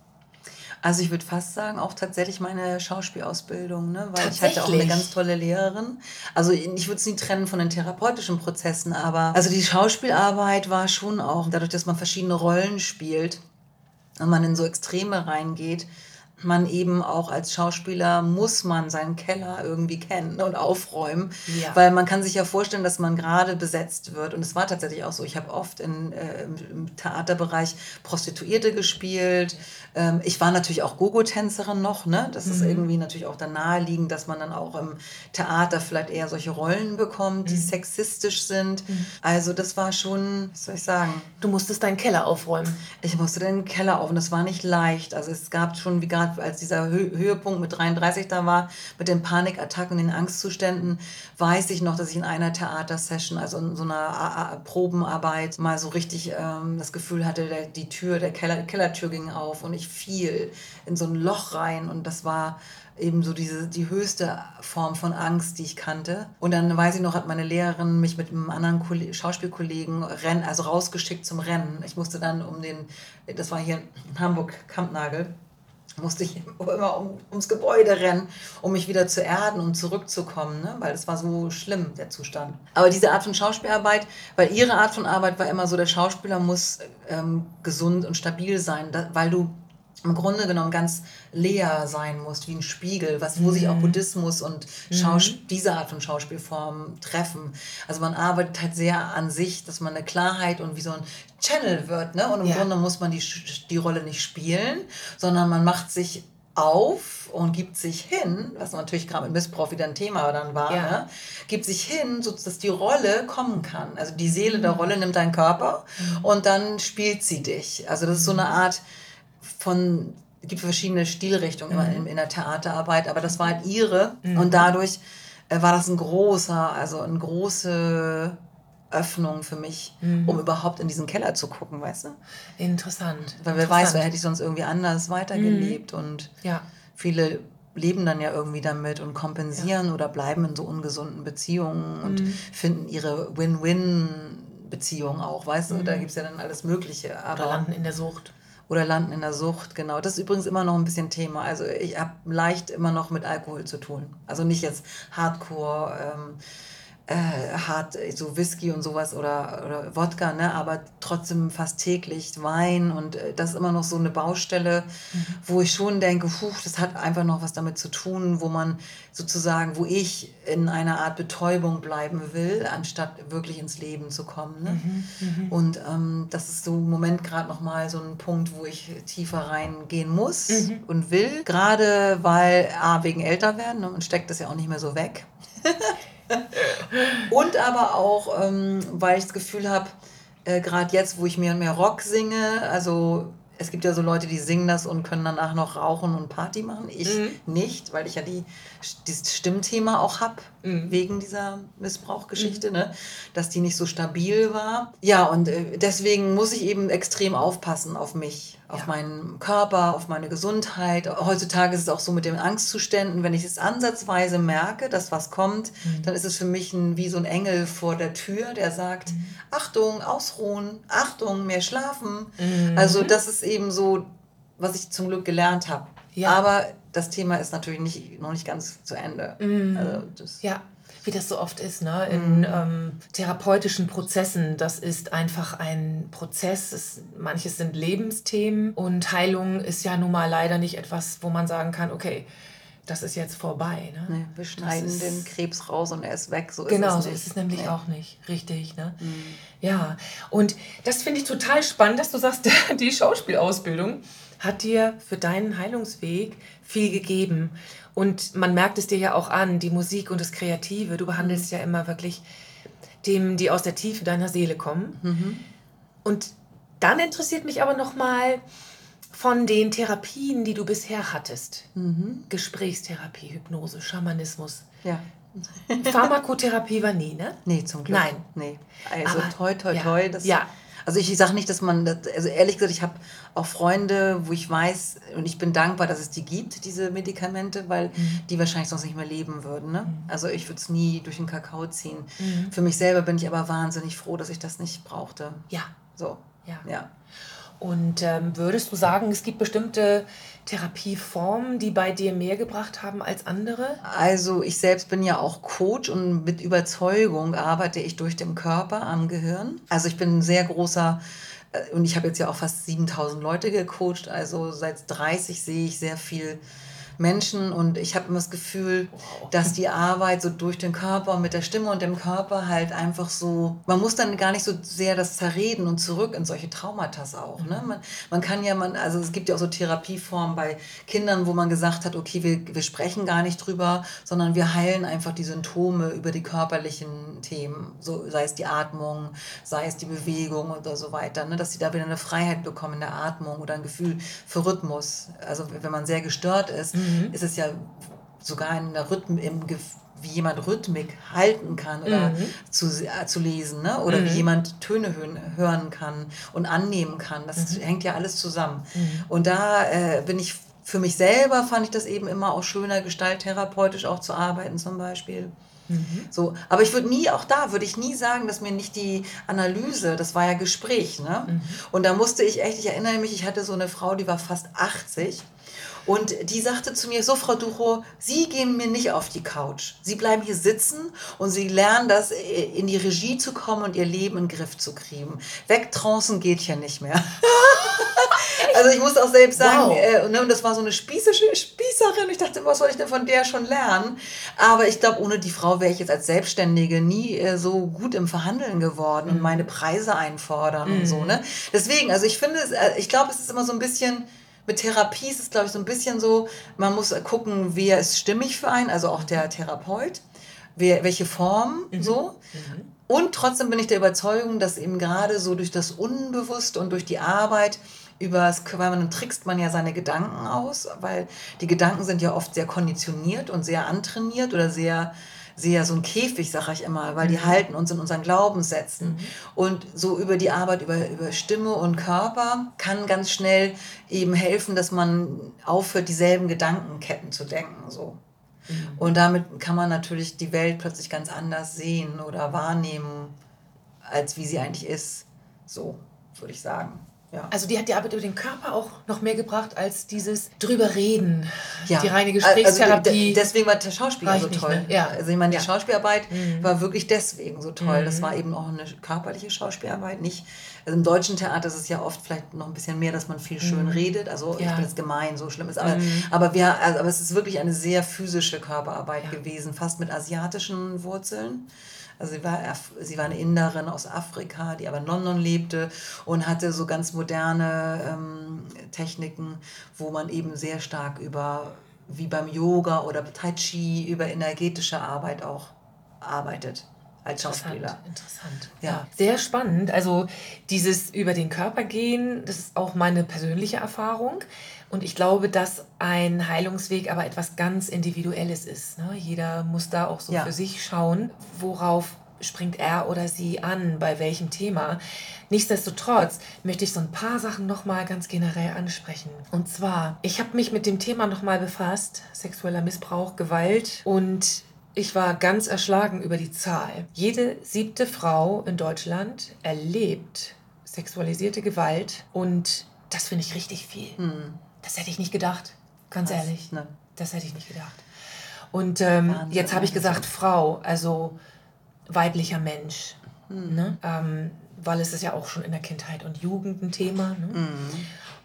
Also ich würde fast sagen, auch tatsächlich meine Schauspielausbildung, ne? weil ich hatte auch eine ganz tolle Lehrerin. Also ich würde es nie trennen von den therapeutischen Prozessen, aber also die Schauspielarbeit war schon auch, dadurch, dass man verschiedene Rollen spielt und man in so Extreme reingeht, man eben auch als Schauspieler muss man seinen Keller irgendwie kennen und aufräumen, ja. weil man kann sich ja vorstellen, dass man gerade besetzt wird und es war tatsächlich auch so. Ich habe oft in, äh, im Theaterbereich Prostituierte gespielt. Ähm, ich war natürlich auch Gogo-Tänzerin noch, ne? Das mhm. ist irgendwie natürlich auch dann naheliegend, dass man dann auch im Theater vielleicht eher solche Rollen bekommt, die mhm. sexistisch sind. Mhm. Also das war schon, was soll ich sagen? Du musstest deinen Keller aufräumen. Ich musste den Keller aufräumen. Das war nicht leicht. Also es gab schon, wie gerade als dieser Höhepunkt mit 33 da war, mit den Panikattacken und den Angstzuständen, weiß ich noch, dass ich in einer Theatersession, also in so einer Probenarbeit, mal so richtig ähm, das Gefühl hatte, der, die Tür, der Keller, Kellertür ging auf und ich fiel in so ein Loch rein und das war eben so diese, die höchste Form von Angst, die ich kannte. Und dann weiß ich noch, hat meine Lehrerin mich mit einem anderen Schauspielkollegen renn, also rausgeschickt zum Rennen. Ich musste dann um den, das war hier in Hamburg, Kampnagel, musste ich *laughs* immer um, ums Gebäude rennen, um mich wieder zu erden und zurückzukommen, ne? weil es war so schlimm, der Zustand. Aber diese Art von Schauspielarbeit, weil ihre Art von Arbeit war immer so, der Schauspieler muss ähm, gesund und stabil sein, da, weil du im Grunde genommen ganz leer sein musst, wie ein Spiegel, was, wo mhm. sich auch mhm. Buddhismus und Schaus mhm. diese Art von Schauspielform treffen. Also man arbeitet halt sehr an sich, dass man eine Klarheit und wie so ein Channel wird. Ne? Und im ja. Grunde muss man die, die Rolle nicht spielen, sondern man macht sich auf und gibt sich hin, was natürlich gerade mit Missbrauch wieder ein Thema dann war, Ja. ne? gibt sich hin, so dass die Rolle kommen kann. Also die Seele der Rolle nimmt deinen Körper und dann spielt sie dich. Also das ist so eine Art von, es gibt verschiedene Stilrichtungen immer in, in der Theaterarbeit, aber das war halt ihre und dadurch äh, war das ein großer, also eine große Öffnung für mich, um überhaupt in diesen Keller zu gucken, weißt du? Interessant. Weil wer weiß, wer hätte ich sonst irgendwie anders weitergelebt und Ja. viele leben dann ja irgendwie damit und kompensieren oder bleiben in so ungesunden Beziehungen und finden ihre Win-Win-Beziehung auch, weißt du? Da gibt es ja dann alles Mögliche. Aber Oder landen in der Sucht. Oder landen in der Sucht, genau. Das ist übrigens immer noch ein bisschen Thema. Also ich habe leicht immer noch mit Alkohol zu tun. Also nicht jetzt Hardcore, ähm, äh, hart, so Whisky und sowas oder, oder Wodka, ne? aber trotzdem fast täglich Wein und äh, das ist immer noch so eine Baustelle, wo ich schon denke, puh, das hat einfach noch was damit zu tun, wo man sozusagen, wo ich in einer Art Betäubung bleiben will, anstatt wirklich ins Leben zu kommen. Ne? Und ähm, das ist so im Moment gerade nochmal so ein Punkt, wo ich tiefer reingehen muss und will. Gerade weil, A, wegen älter werden, ne, man steckt das ja auch nicht mehr so weg. *laughs* *laughs* und aber auch, ähm, weil ich das Gefühl habe, äh, gerade jetzt, wo ich mehr und mehr Rock singe, also es gibt ja so Leute, die singen das und können danach noch rauchen und Party machen. Ich nicht, weil ich ja die, dieses Stimmthema auch habe, wegen dieser Missbrauchgeschichte, ne? dass die nicht so stabil war. Ja, und äh, deswegen muss ich eben extrem aufpassen auf mich, auf Ja. meinen Körper, auf meine Gesundheit. Heutzutage ist es auch so mit den Angstzuständen, wenn ich es ansatzweise merke, dass was kommt, dann ist es für mich ein, wie so ein Engel vor der Tür, der sagt, Achtung, ausruhen, Achtung, mehr schlafen. Also das ist eben so, was ich zum Glück gelernt habe. Ja. Aber das Thema ist natürlich nicht, noch nicht ganz zu Ende. Also das, Ja, wie das so oft ist, ne? in ähm, therapeutischen Prozessen. Das ist einfach ein Prozess. Es, manches sind Lebensthemen und Heilung ist ja nun mal leider nicht etwas, wo man sagen kann, okay, das ist jetzt vorbei. Ne? ne, wir schneiden ist- den Krebs raus und er ist weg. So Genau, ist so es ist nicht. es nämlich Nee. auch nicht. Richtig, ne? Ja, und das finde ich total spannend, dass du sagst, *laughs* die Schauspielausbildung hat dir für deinen Heilungsweg viel gegeben. Und man merkt es dir ja auch an, die Musik und das Kreative. Du behandelst ja immer wirklich Themen, die aus der Tiefe deiner Seele kommen. Und dann interessiert mich aber nochmal von den Therapien, die du bisher hattest. Gesprächstherapie, Hypnose, Schamanismus. Ja. Pharmakotherapie war nie, ne? Nee, zum Glück. Nein. Nee. Also Aber- toi, toi, ja, toi. Das, ja. Also ich, sage nicht, dass man, das, also ehrlich gesagt, ich habe auch Freunde, wo ich weiß und ich bin dankbar, dass es die gibt, diese Medikamente, weil Mhm. die wahrscheinlich sonst nicht mehr leben würden. Ne? Also ich würde es nie durch den Kakao ziehen. Mhm. Für mich selber bin ich aber wahnsinnig froh, dass ich das nicht brauchte. Ja. So. Ja. Ja. Und ähm, würdest du sagen, es gibt bestimmte Therapieformen, die bei dir mehr gebracht haben als andere? Also ich selbst bin ja auch Coach und mit Überzeugung arbeite ich durch den Körper am Gehirn. Also ich bin ein sehr großer äh, und ich habe jetzt ja auch fast 7000 Leute gecoacht. Also seit 30 sehe ich sehr viel Menschen und ich habe immer das Gefühl, dass die Arbeit so durch den Körper mit der Stimme und dem Körper halt einfach so, man muss dann gar nicht so sehr das zerreden und zurück in solche Traumata auch. Ne? Man, man kann ja, man, also es gibt ja auch so Therapieformen bei Kindern, wo man gesagt hat, okay, wir, wir sprechen gar nicht drüber, sondern wir heilen einfach die Symptome über die körperlichen Themen, so sei es die Atmung, sei es die Bewegung oder so weiter, ne? dass sie da wieder eine Freiheit bekommen in der Atmung oder ein Gefühl für Rhythmus. Also wenn man sehr gestört ist, ist es ja sogar in der Rhythm, im wie jemand Rhythmik halten kann oder zu, äh, zu lesen, ne? oder wie jemand Töne hören, hören kann und annehmen kann. Das hängt ja alles zusammen. Und da äh, bin ich für mich selber fand ich das eben immer auch schöner, gestalttherapeutisch auch zu arbeiten zum Beispiel. So, aber ich würde nie, auch da würde ich nie sagen, dass mir nicht die Analyse, das war ja Gespräch, ne? Und da musste ich echt, ich erinnere mich, ich hatte so eine Frau, die war fast 80 und die sagte zu mir, so Frau Ducho, Sie gehen mir nicht auf die Couch. Sie bleiben hier sitzen und Sie lernen das, äh, in die Regie zu kommen und Ihr Leben in den Griff zu kriegen. Wegtrancen geht hier nicht mehr. *laughs* Also ich muss auch selbst sagen, Wow. äh, ne, und das war so eine spießische Spießerin. Ich dachte, was soll ich denn von der schon lernen? Aber ich glaube, ohne die Frau wäre ich jetzt als Selbstständige nie äh, so gut im Verhandeln geworden und meine Preise einfordern und so. Ne? Deswegen, also ich finde, äh, ich glaube, es ist immer so ein bisschen mit Therapie ist es, glaube ich, so ein bisschen so, man muss gucken, wer ist stimmig für einen, also auch der Therapeut, wer, welche Form Mhm. so. Und trotzdem bin ich der Überzeugung, dass eben gerade so durch das Unbewusste und durch die Arbeit übers, weil man dann trickst man ja seine Gedanken aus, weil die Gedanken sind ja oft sehr konditioniert und sehr antrainiert oder sehr sehr so ein Käfig, sage ich immer, weil die halten uns in unseren Glaubenssätzen. Und so über die Arbeit, über, über Stimme und Körper kann ganz schnell eben helfen, dass man aufhört, dieselben Gedankenketten zu denken. So. Und damit kann man natürlich die Welt plötzlich ganz anders sehen oder wahrnehmen, als wie sie eigentlich ist. So, würde ich sagen. Ja. Also die hat die Arbeit über den Körper auch noch mehr gebracht als dieses drüber reden. Ja. Die reine Also Gesprächstherapie. de- deswegen war der Schauspieler so nicht, toll. ne? Ja. Also ich meine, die Ja. Schauspielarbeit Mhm. war wirklich deswegen so toll. Das war eben auch eine körperliche Schauspielarbeit, nicht. Also im deutschen Theater ist es ja oft vielleicht noch ein bisschen mehr, dass man viel schön redet. Also ich Mhm. Bin jetzt gemein, so schlimm ist. Aber, Mhm. aber, wir, also, aber es ist wirklich eine sehr physische Körperarbeit gewesen, fast mit asiatischen Wurzeln. Also sie war, sie war eine Inderin aus Afrika, die aber in London lebte und hatte so ganz moderne ähm, Techniken, wo man eben sehr stark über, wie beim Yoga oder Tai Chi, über energetische Arbeit auch arbeitet als Schauspieler. Interessant, interessant. Ja. sehr spannend. Also dieses über den Körper gehen, das ist auch meine persönliche Erfahrung. Und ich glaube, dass ein Heilungsweg aber etwas ganz Individuelles ist. Ne? Jeder muss da auch so Ja. für sich schauen, worauf springt er oder sie an, bei welchem Thema. Nichtsdestotrotz möchte ich so ein paar Sachen nochmal ganz generell ansprechen. Und zwar, ich habe mich mit dem Thema nochmal befasst, sexueller Missbrauch, Gewalt und ich war ganz erschlagen über die Zahl. Jede siebte Frau in Deutschland erlebt sexualisierte Gewalt und das finde ich richtig viel. Hm. Das hätte ich nicht gedacht, ganz Krass, ehrlich. ne? Das hätte ich nicht gedacht. Und ähm, jetzt habe ich gesagt Frau, also weiblicher Mensch. Hm. Ne? Ähm, weil es ist ja auch schon in der Kindheit und Jugend ein Thema. Ne? Hm.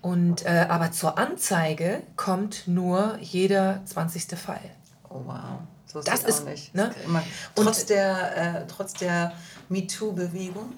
Und, äh, aber zur Anzeige kommt nur jeder 20. Fall. Oh wow. So Das es ist, auch nicht. ne? Das Immer, Und- trotz, der, äh, trotz der MeToo-Bewegung.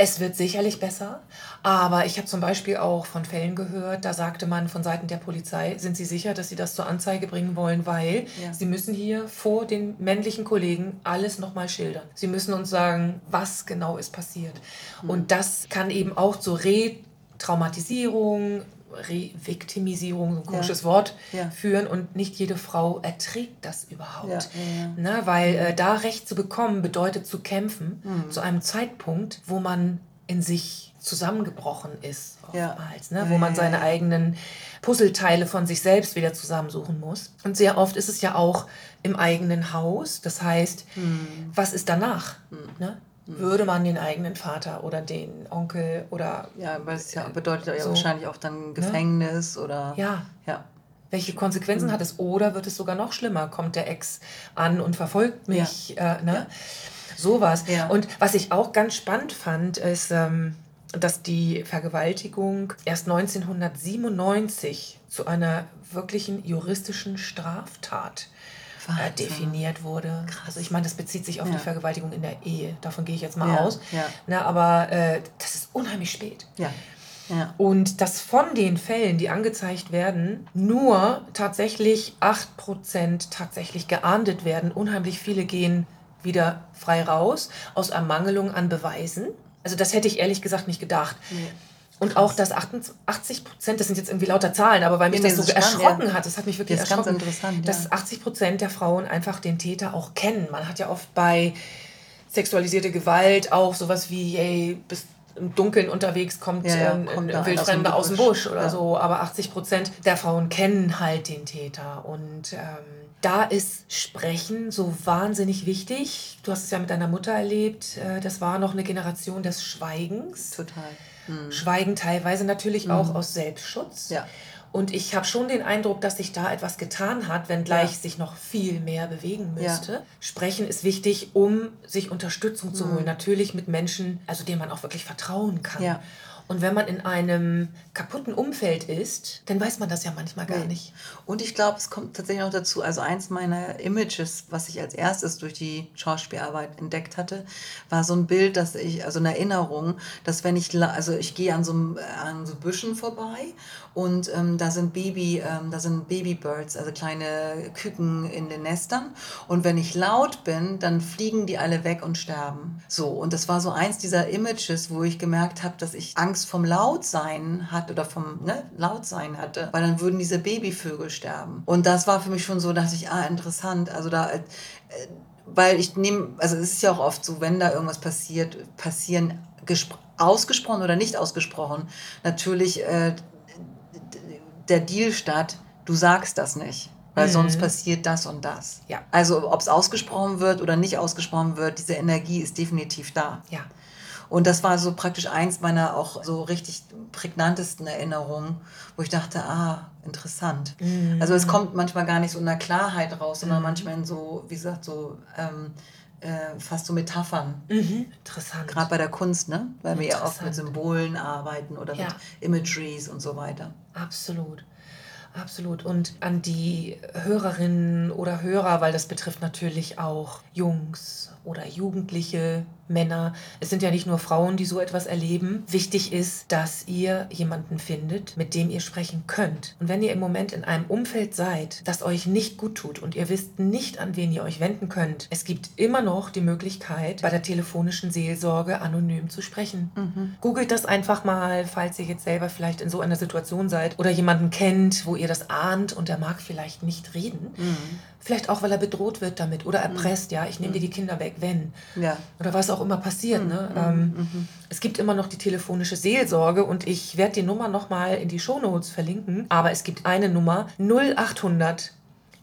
Es wird sicherlich besser, aber ich habe zum Beispiel auch von Fällen gehört, da sagte man von Seiten der Polizei, sind Sie sicher, dass Sie das zur Anzeige bringen wollen, weil Ja. Sie müssen hier vor den männlichen Kollegen alles nochmal schildern. Sie müssen uns sagen, was genau ist passiert. Hm. Und das kann eben auch zu Retraumatisierung, Reviktimisierung, so ein komisches Wort, Ja. führen und nicht jede Frau erträgt das überhaupt. Ja, ja, ja. Ne, weil äh, da Recht zu bekommen bedeutet zu kämpfen Mhm. zu einem Zeitpunkt, wo man in sich zusammengebrochen ist, Ja. oftmals, ne, Ja, wo man ja, seine ja. eigenen Puzzleteile von sich selbst wieder zusammensuchen muss. Und sehr oft ist es ja auch im eigenen Haus. Das heißt, Mhm. was ist danach? Ne? Würde man den eigenen Vater oder den Onkel oder Ja, weil es ja bedeutet ja So. wahrscheinlich auch dann Gefängnis oder. ja, Ja. welche Konsequenzen hat es? Oder wird es sogar noch schlimmer? Kommt der Ex an und verfolgt mich? Äh, ne? Sowas. Ja. Und was ich auch ganz spannend fand, ist, ähm, dass die Vergewaltigung erst 1997 zu einer wirklichen juristischen Straftat Wahnsinn. definiert wurde. Also ich meine, das bezieht sich auf Ja. die Vergewaltigung in der Ehe. Davon gehe ich jetzt mal Ja, aus. ja. Na, aber äh, das ist unheimlich spät. Ja. Ja. Und dass von den Fällen, die angezeigt werden, nur tatsächlich 8% tatsächlich geahndet werden. Unheimlich viele gehen wieder frei raus aus Ermangelung an Beweisen. Also das hätte ich ehrlich gesagt nicht gedacht. Und auch, dass 80 Prozent, das sind jetzt irgendwie lauter Zahlen, aber weil mich das so spannend, erschrocken ja. hat, das hat mich wirklich Das ist ganz erschrocken, dass ja. 80 Prozent der Frauen einfach den Täter auch kennen. Man hat ja oft bei sexualisierte Gewalt auch sowas wie, ey, bist im Dunkeln unterwegs, kommt, Ja, ein, kommt ein Wildfremder aus aus dem Busch. Busch oder so. Aber 80 Prozent der Frauen kennen halt den Täter. Und ähm, da ist Sprechen so wahnsinnig wichtig. Du hast es ja mit deiner Mutter erlebt. Äh, das war noch eine Generation des Schweigens. Total. Mhm. Schweigen teilweise natürlich auch aus Selbstschutz. Ja. Und ich habe schon den Eindruck, dass sich da etwas getan hat, wenngleich Ja. sich noch viel mehr bewegen Ja. müsste. Sprechen ist wichtig, um sich Unterstützung Mhm. zu holen. Natürlich mit Menschen, also denen man auch wirklich vertrauen kann. Ja. Und wenn man in einem kaputten Umfeld ist, dann weiß man das ja manchmal gar Nee. nicht. Und ich glaube, es kommt tatsächlich noch dazu, also eins meiner Images, was ich als erstes durch die Schauspielarbeit entdeckt hatte, war so ein Bild, dass ich, also eine Erinnerung, dass wenn ich, also ich gehe an so, einem- an so Büschen vorbei und ähm, da sind Baby, ähm, da sind Babybirds, also kleine Küken in den Nestern und wenn ich laut bin, dann fliegen die alle weg und sterben. So, und das war so eins dieser Images, wo ich gemerkt habe, dass ich Angst vom Lautsein hatte oder vom ne, Lautsein hatte, weil dann würden diese Babyvögel sterben. Und das war für mich schon so, dass ich, ah, interessant, also da, äh, weil ich nehme, also es ist ja auch oft so, wenn da irgendwas passiert, passieren gespr- ausgesprochen oder nicht ausgesprochen, natürlich äh, der Deal statt, du sagst das nicht. Weil Mhm. sonst passiert das und das. Ja. Also ob es ausgesprochen wird oder nicht ausgesprochen wird, diese Energie ist definitiv da. Ja. Und das war so praktisch eins meiner auch so richtig prägnantesten Erinnerungen, wo ich dachte, ah, interessant. Also es kommt manchmal gar nicht so in der Klarheit raus, sondern manchmal in so, wie gesagt, so ähm, äh, fast so Metaphern. Mhm. Interessant. Gerade bei der Kunst, ne? Weil wir ja oft mit. Symbolen arbeiten oder Ja. mit Imageries und so weiter. Absolut. Absolut. Und an die Hörerinnen oder Hörer, weil das betrifft natürlich auch Jungs oder Jugendliche, Männer. Es sind ja nicht nur Frauen, die so etwas erleben. Wichtig ist, dass ihr jemanden findet, mit dem ihr sprechen könnt. Und wenn ihr im Moment in einem Umfeld seid, das euch nicht gut tut und ihr wisst nicht, an wen ihr euch wenden könnt, es gibt immer noch die Möglichkeit, bei der telefonischen Seelsorge anonym zu sprechen. Googelt das einfach mal, falls ihr jetzt selber vielleicht in so einer Situation seid oder jemanden kennt, wo ihr das ahnt und der mag vielleicht nicht reden. Vielleicht auch, weil er bedroht wird damit oder erpresst, ja, ich nehme dir die Kinder weg, wenn. Ja. Oder was auch immer passiert. Ne? Ähm, Es gibt immer noch die telefonische Seelsorge und ich werde die Nummer nochmal in die Shownotes verlinken. Aber es gibt eine Nummer 0800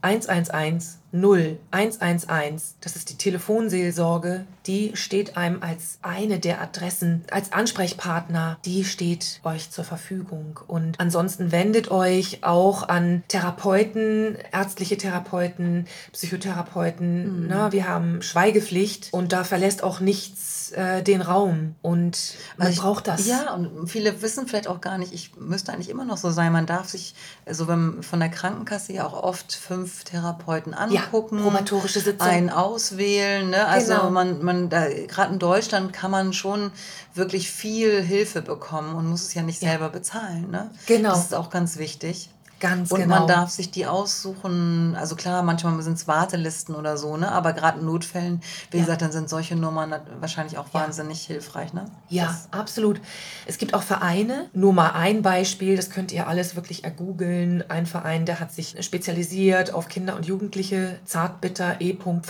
111 0 111. Das ist die Telefonseelsorge. Die steht einem als eine der Adressen, als Ansprechpartner, die steht euch zur Verfügung. Und ansonsten wendet euch auch an Therapeuten, ärztliche Therapeuten, Psychotherapeuten. Na, wir haben Schweigepflicht und da verlässt auch nichts äh, den Raum. Und man Also ich- braucht das. Ja, und viele wissen vielleicht auch gar nicht, ich müsste eigentlich immer noch so sein. Man darf sich, also wenn von der Krankenkasse ja auch oft fünf Therapeuten angucken, probatorische Sitzung. einen auswählen. Ne? Also Genau. man, man da, gerade in Deutschland kann man schon wirklich viel Hilfe bekommen und muss es ja nicht Ja. selber bezahlen. Ne? Genau. Das ist auch ganz wichtig. Ganz Und genau. man darf sich die aussuchen, also klar, manchmal sind es Wartelisten oder so, ne? aber gerade in Notfällen, wie Ja. gesagt, dann sind solche Nummern wahrscheinlich auch Ja. wahnsinnig hilfreich. Ne? Ja, absolut. Es gibt auch Vereine, nur mal ein Beispiel, das könnt ihr alles wirklich ergoogeln. Ein Verein, der hat sich spezialisiert auf Kinder und Jugendliche, zartbitter, e.v.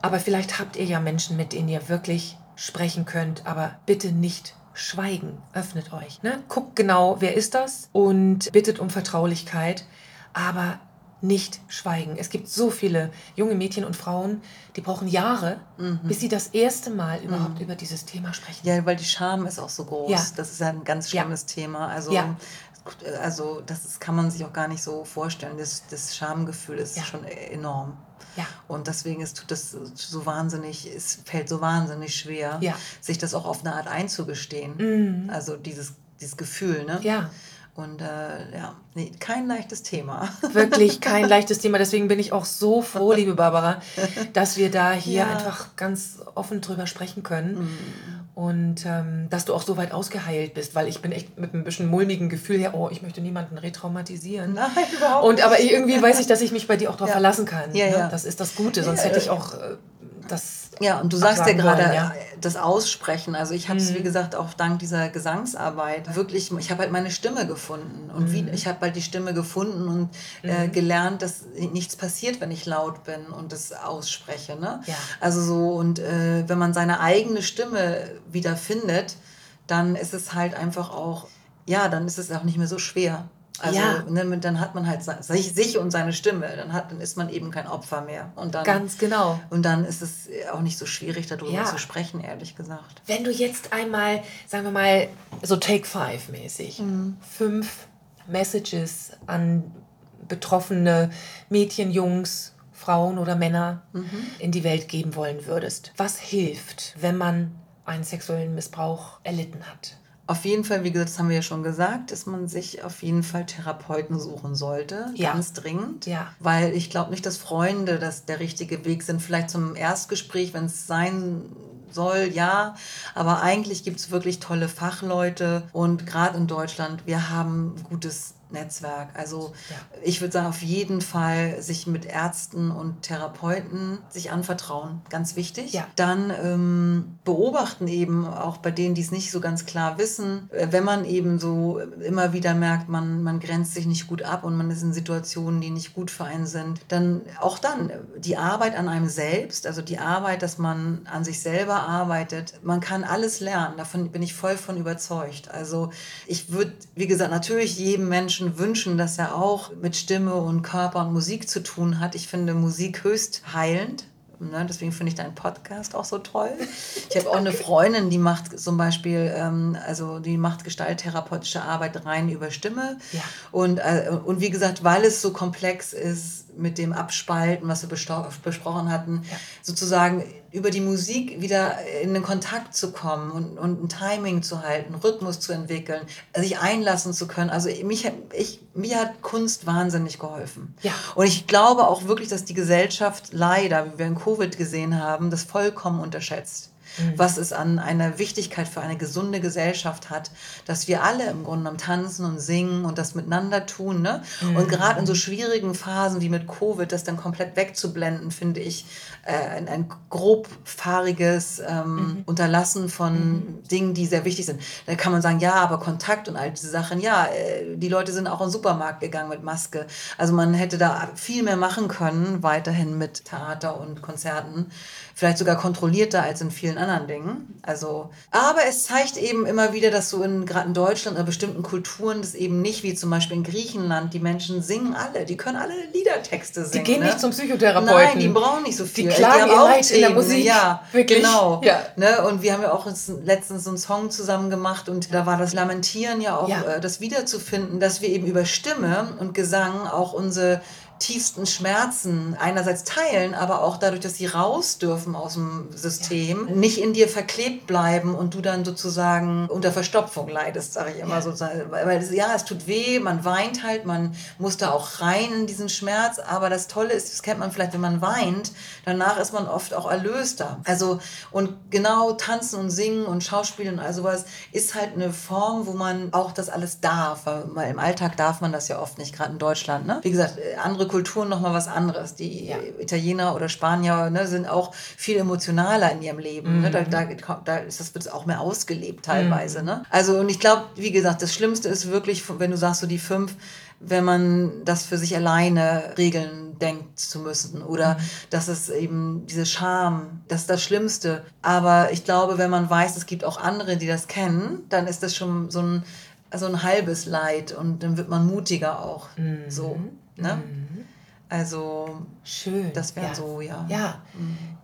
Aber vielleicht habt ihr ja Menschen, mit denen ihr wirklich sprechen könnt, aber bitte nicht schweigen. Öffnet euch. Ne? Guckt genau, wer ist das und bittet um Vertraulichkeit, aber nicht schweigen. Es gibt so viele junge Mädchen und Frauen, die brauchen Jahre, bis sie das erste Mal überhaupt über dieses Thema sprechen. Ja, weil die Scham ist auch so groß. Ja. Das ist ja ein ganz Ja. schlimmes Thema. Also, Ja. also das kann man sich auch gar nicht so vorstellen. Das, das Schamgefühl ist Ja. schon enorm. Ja. Und deswegen ist tut das so wahnsinnig, es fällt so wahnsinnig schwer, Ja. sich das auch auf eine Art einzugestehen. Also dieses, dieses Gefühl, ne? Ja, Und äh, ja, nee, kein leichtes Thema. *laughs* wirklich kein leichtes Thema. Deswegen bin ich auch so froh, liebe Barbara, *laughs* dass wir da hier Ja. Mhm. einfach ganz offen drüber sprechen können. Und ähm, dass du auch so weit ausgeheilt bist, weil ich bin echt mit ein bisschen mulmigen Gefühl her, oh, ich möchte niemanden retraumatisieren. *laughs* Nein, überhaupt Und aber irgendwie weiß ich, dass ich mich bei dir auch darauf Ja. verlassen kann. Ja, ne? ja. Das ist das Gute, sonst hätte ich auch äh, das. Ja, und du sagst ja gerade wollen, ja. Mhm. äh, das Aussprechen. Also ich habe es, wie gesagt, auch dank dieser Gesangsarbeit wirklich, ich habe halt meine Stimme gefunden. Und Mhm. wie, ich habe halt die Stimme gefunden und äh, gelernt, dass nichts passiert, wenn ich laut bin und das ausspreche. Ne? Ja. Also so, und äh, wenn man seine eigene Stimme wieder findet, dann ist es halt einfach auch, ja, dann ist es auch nicht mehr so schwer. Also Ja. ne, dann hat man halt sich, sich und seine Stimme, dann, hat, dann ist man eben kein Opfer mehr. Und dann, Ganz genau. und dann ist es auch nicht so schwierig, darüber Ja. zu sprechen, ehrlich gesagt. Wenn du jetzt einmal, sagen wir mal, so Take Five mäßig, fünf Messages an betroffene Mädchen, Jungs, Frauen oder Männer in die Welt geben wollen würdest, was hilft, wenn man einen sexuellen Missbrauch erlitten hat? Auf jeden Fall, wie gesagt, das haben wir ja schon gesagt, dass man sich auf jeden Fall Therapeuten suchen sollte, Ja. ganz dringend. Ja. Weil ich glaube nicht, dass Freunde das der richtige Weg sind. Vielleicht zum Erstgespräch, wenn es sein soll, ja. Aber eigentlich gibt es wirklich tolle Fachleute und gerade in Deutschland, wir haben gutes Netzwerk. Also Ja. ich würde sagen, auf jeden Fall sich mit Ärzten und Therapeuten sich anvertrauen. Ganz wichtig. Ja. Dann ähm, beobachten eben auch bei denen, die es nicht so ganz klar wissen, äh, wenn man eben so immer wieder merkt, man, man grenzt sich nicht gut ab und man ist in Situationen, die nicht gut für einen sind, dann auch dann äh, die Arbeit an einem selbst, also die Arbeit, dass man an sich selber arbeitet. Man kann alles lernen, davon bin ich voll von überzeugt. Also ich würde, wie gesagt, natürlich jedem Menschen wünschen, dass er auch mit Stimme und Körper und Musik zu tun hat. Ich finde Musik höchst heilend. Ne, deswegen finde ich deinen Podcast auch so toll. Ich habe auch eine Freundin, die macht zum Beispiel, ähm, also die macht gestalttherapeutische Arbeit rein über Stimme. Ja. Und, äh, und wie gesagt, weil es so komplex ist mit dem Abspalten, was wir besprochen hatten, Ja. sozusagen über die Musik wieder in den Kontakt zu kommen und, und ein Timing zu halten, Rhythmus zu entwickeln, sich einlassen zu können. Also mich, ich, mir hat Kunst wahnsinnig geholfen. Ja. Und ich glaube auch wirklich, dass die Gesellschaft leider, wie wir in Covid gesehen haben, das vollkommen unterschätzt. Was es an einer Wichtigkeit für eine gesunde Gesellschaft hat, dass wir alle im Grunde am Tanzen und singen und das miteinander tun. Ne? Und gerade in so schwierigen Phasen wie mit Covid, das dann komplett wegzublenden, finde ich äh, ein, ein grobfahriges ähm, Unterlassen von Dingen, die sehr wichtig sind. Da kann man sagen, ja, aber Kontakt und all diese Sachen, ja, äh, die Leute sind auch in den Supermarkt gegangen mit Maske. Also man hätte da viel mehr machen können, weiterhin mit Theater und Konzerten. Vielleicht sogar kontrollierter als in vielen anderen Dingen. Also, aber es zeigt eben immer wieder, dass so in gerade in Deutschland oder bestimmten Kulturen das eben nicht wie zum Beispiel in Griechenland, die Menschen singen alle, die können alle Liedertexte Die singen. gehen ne? nicht zum Psychotherapeuten. Nein, die brauchen nicht so Die viel. klagen haben ihr Leid in der Themen, Musik. Ja, Wirklich. genau. Ja. Ne? Und wir haben ja auch letztens so einen Song zusammen gemacht und da war das Lamentieren ja auch, Ja. äh, das wiederzufinden, dass wir eben über Stimme und Gesang auch unsere tiefsten Schmerzen einerseits teilen, aber auch dadurch, dass sie raus dürfen aus dem System, nicht in dir verklebt bleiben und du dann sozusagen unter Verstopfung leidest, sage ich immer Ja. so. Weil ja, es tut weh, man weint halt, man muss da auch rein in diesen Schmerz, aber das Tolle ist, das kennt man vielleicht, wenn man weint, danach ist man oft auch erlöster. Also und genau tanzen und singen und Schauspielen und all sowas ist halt eine Form, wo man auch das alles darf, weil im Alltag darf man das ja oft nicht, gerade in Deutschland. Ne? Wie gesagt, äh, andere Kulturen noch mal was anderes. Die Ja. Italiener oder Spanier ne, sind auch viel emotionaler in ihrem Leben. Ne? Da, Mhm. da, da ist das wird auch mehr ausgelebt teilweise. Ne? Also und ich glaube, wie gesagt, das Schlimmste ist wirklich, wenn du sagst so die fünf, wenn man das für sich alleine regeln denkt zu müssen oder Mhm. dass es eben diese Scham, das ist das Schlimmste. Aber ich glaube, wenn man weiß, es gibt auch andere, die das kennen, dann ist das schon so ein, so ein halbes Leid und dann wird man mutiger auch. So, ne? Also Schön. das wäre ja. so, ja. Ja,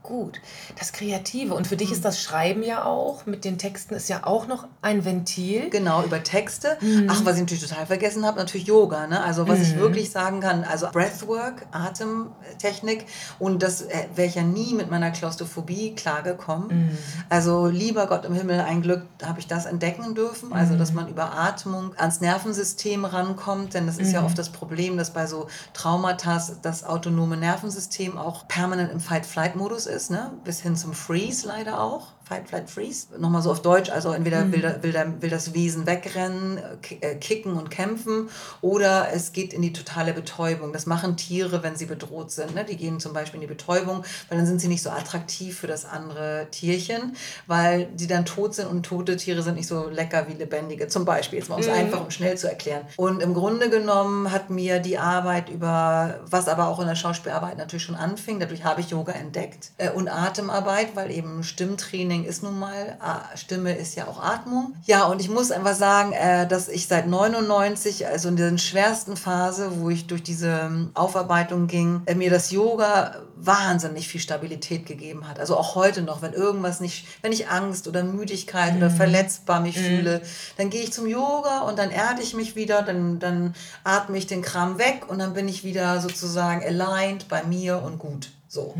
gut. Das Kreative. Und für dich ist das Schreiben ja auch, mit den Texten ist ja auch noch ein Ventil. Genau, über Texte. Mhm. Ach, was ich natürlich total vergessen habe, natürlich Yoga. Ne? Also was ich wirklich sagen kann, also Breathwork, Atemtechnik und das äh, wäre ich ja nie mit meiner Klaustrophobie klargekommen. Mhm. Also lieber Gott im Himmel, ein Glück habe ich das entdecken dürfen. Also dass Mhm. man über Atmung ans Nervensystem rankommt, denn das ist ja Mhm. oft das Problem, dass bei so Traumata das autonome Nervensystem auch permanent im Fight-Flight-Modus ist, ne? bis hin zum Freeze leider auch. Fight, Flight, Freeze. Nochmal so auf Deutsch, also entweder will, da- will, da- will das Wesen wegrennen, äh, ki- kicken und kämpfen oder es geht in die totale Betäubung. Das machen Tiere, wenn sie bedroht sind. Ne? Die gehen zum Beispiel in die Betäubung, weil dann sind sie nicht so attraktiv für das andere Tierchen, weil die dann tot sind und tote Tiere sind nicht so lecker wie lebendige. Zum Beispiel, jetzt mal um es einfach und schnell zu erklären. Und im Grunde genommen hat mir die Arbeit über, was aber auch in der Schauspielarbeit natürlich schon anfing, dadurch habe ich Yoga entdeckt äh, und Atemarbeit, weil eben Stimmtraining ist nun mal, ah, Stimme ist ja auch Atmung. Ja, und ich muss einfach sagen, äh, dass ich seit 99, also in der schwersten Phase, wo ich durch diese ähm, Aufarbeitung ging, äh, mir das Yoga wahnsinnig viel Stabilität gegeben hat. Also auch heute noch, wenn irgendwas nicht, wenn ich Angst oder Müdigkeit oder verletzbar mich fühle, dann gehe ich zum Yoga und dann erde ich mich wieder, dann, dann atme ich den Kram weg und dann bin ich wieder sozusagen aligned bei mir und gut. So.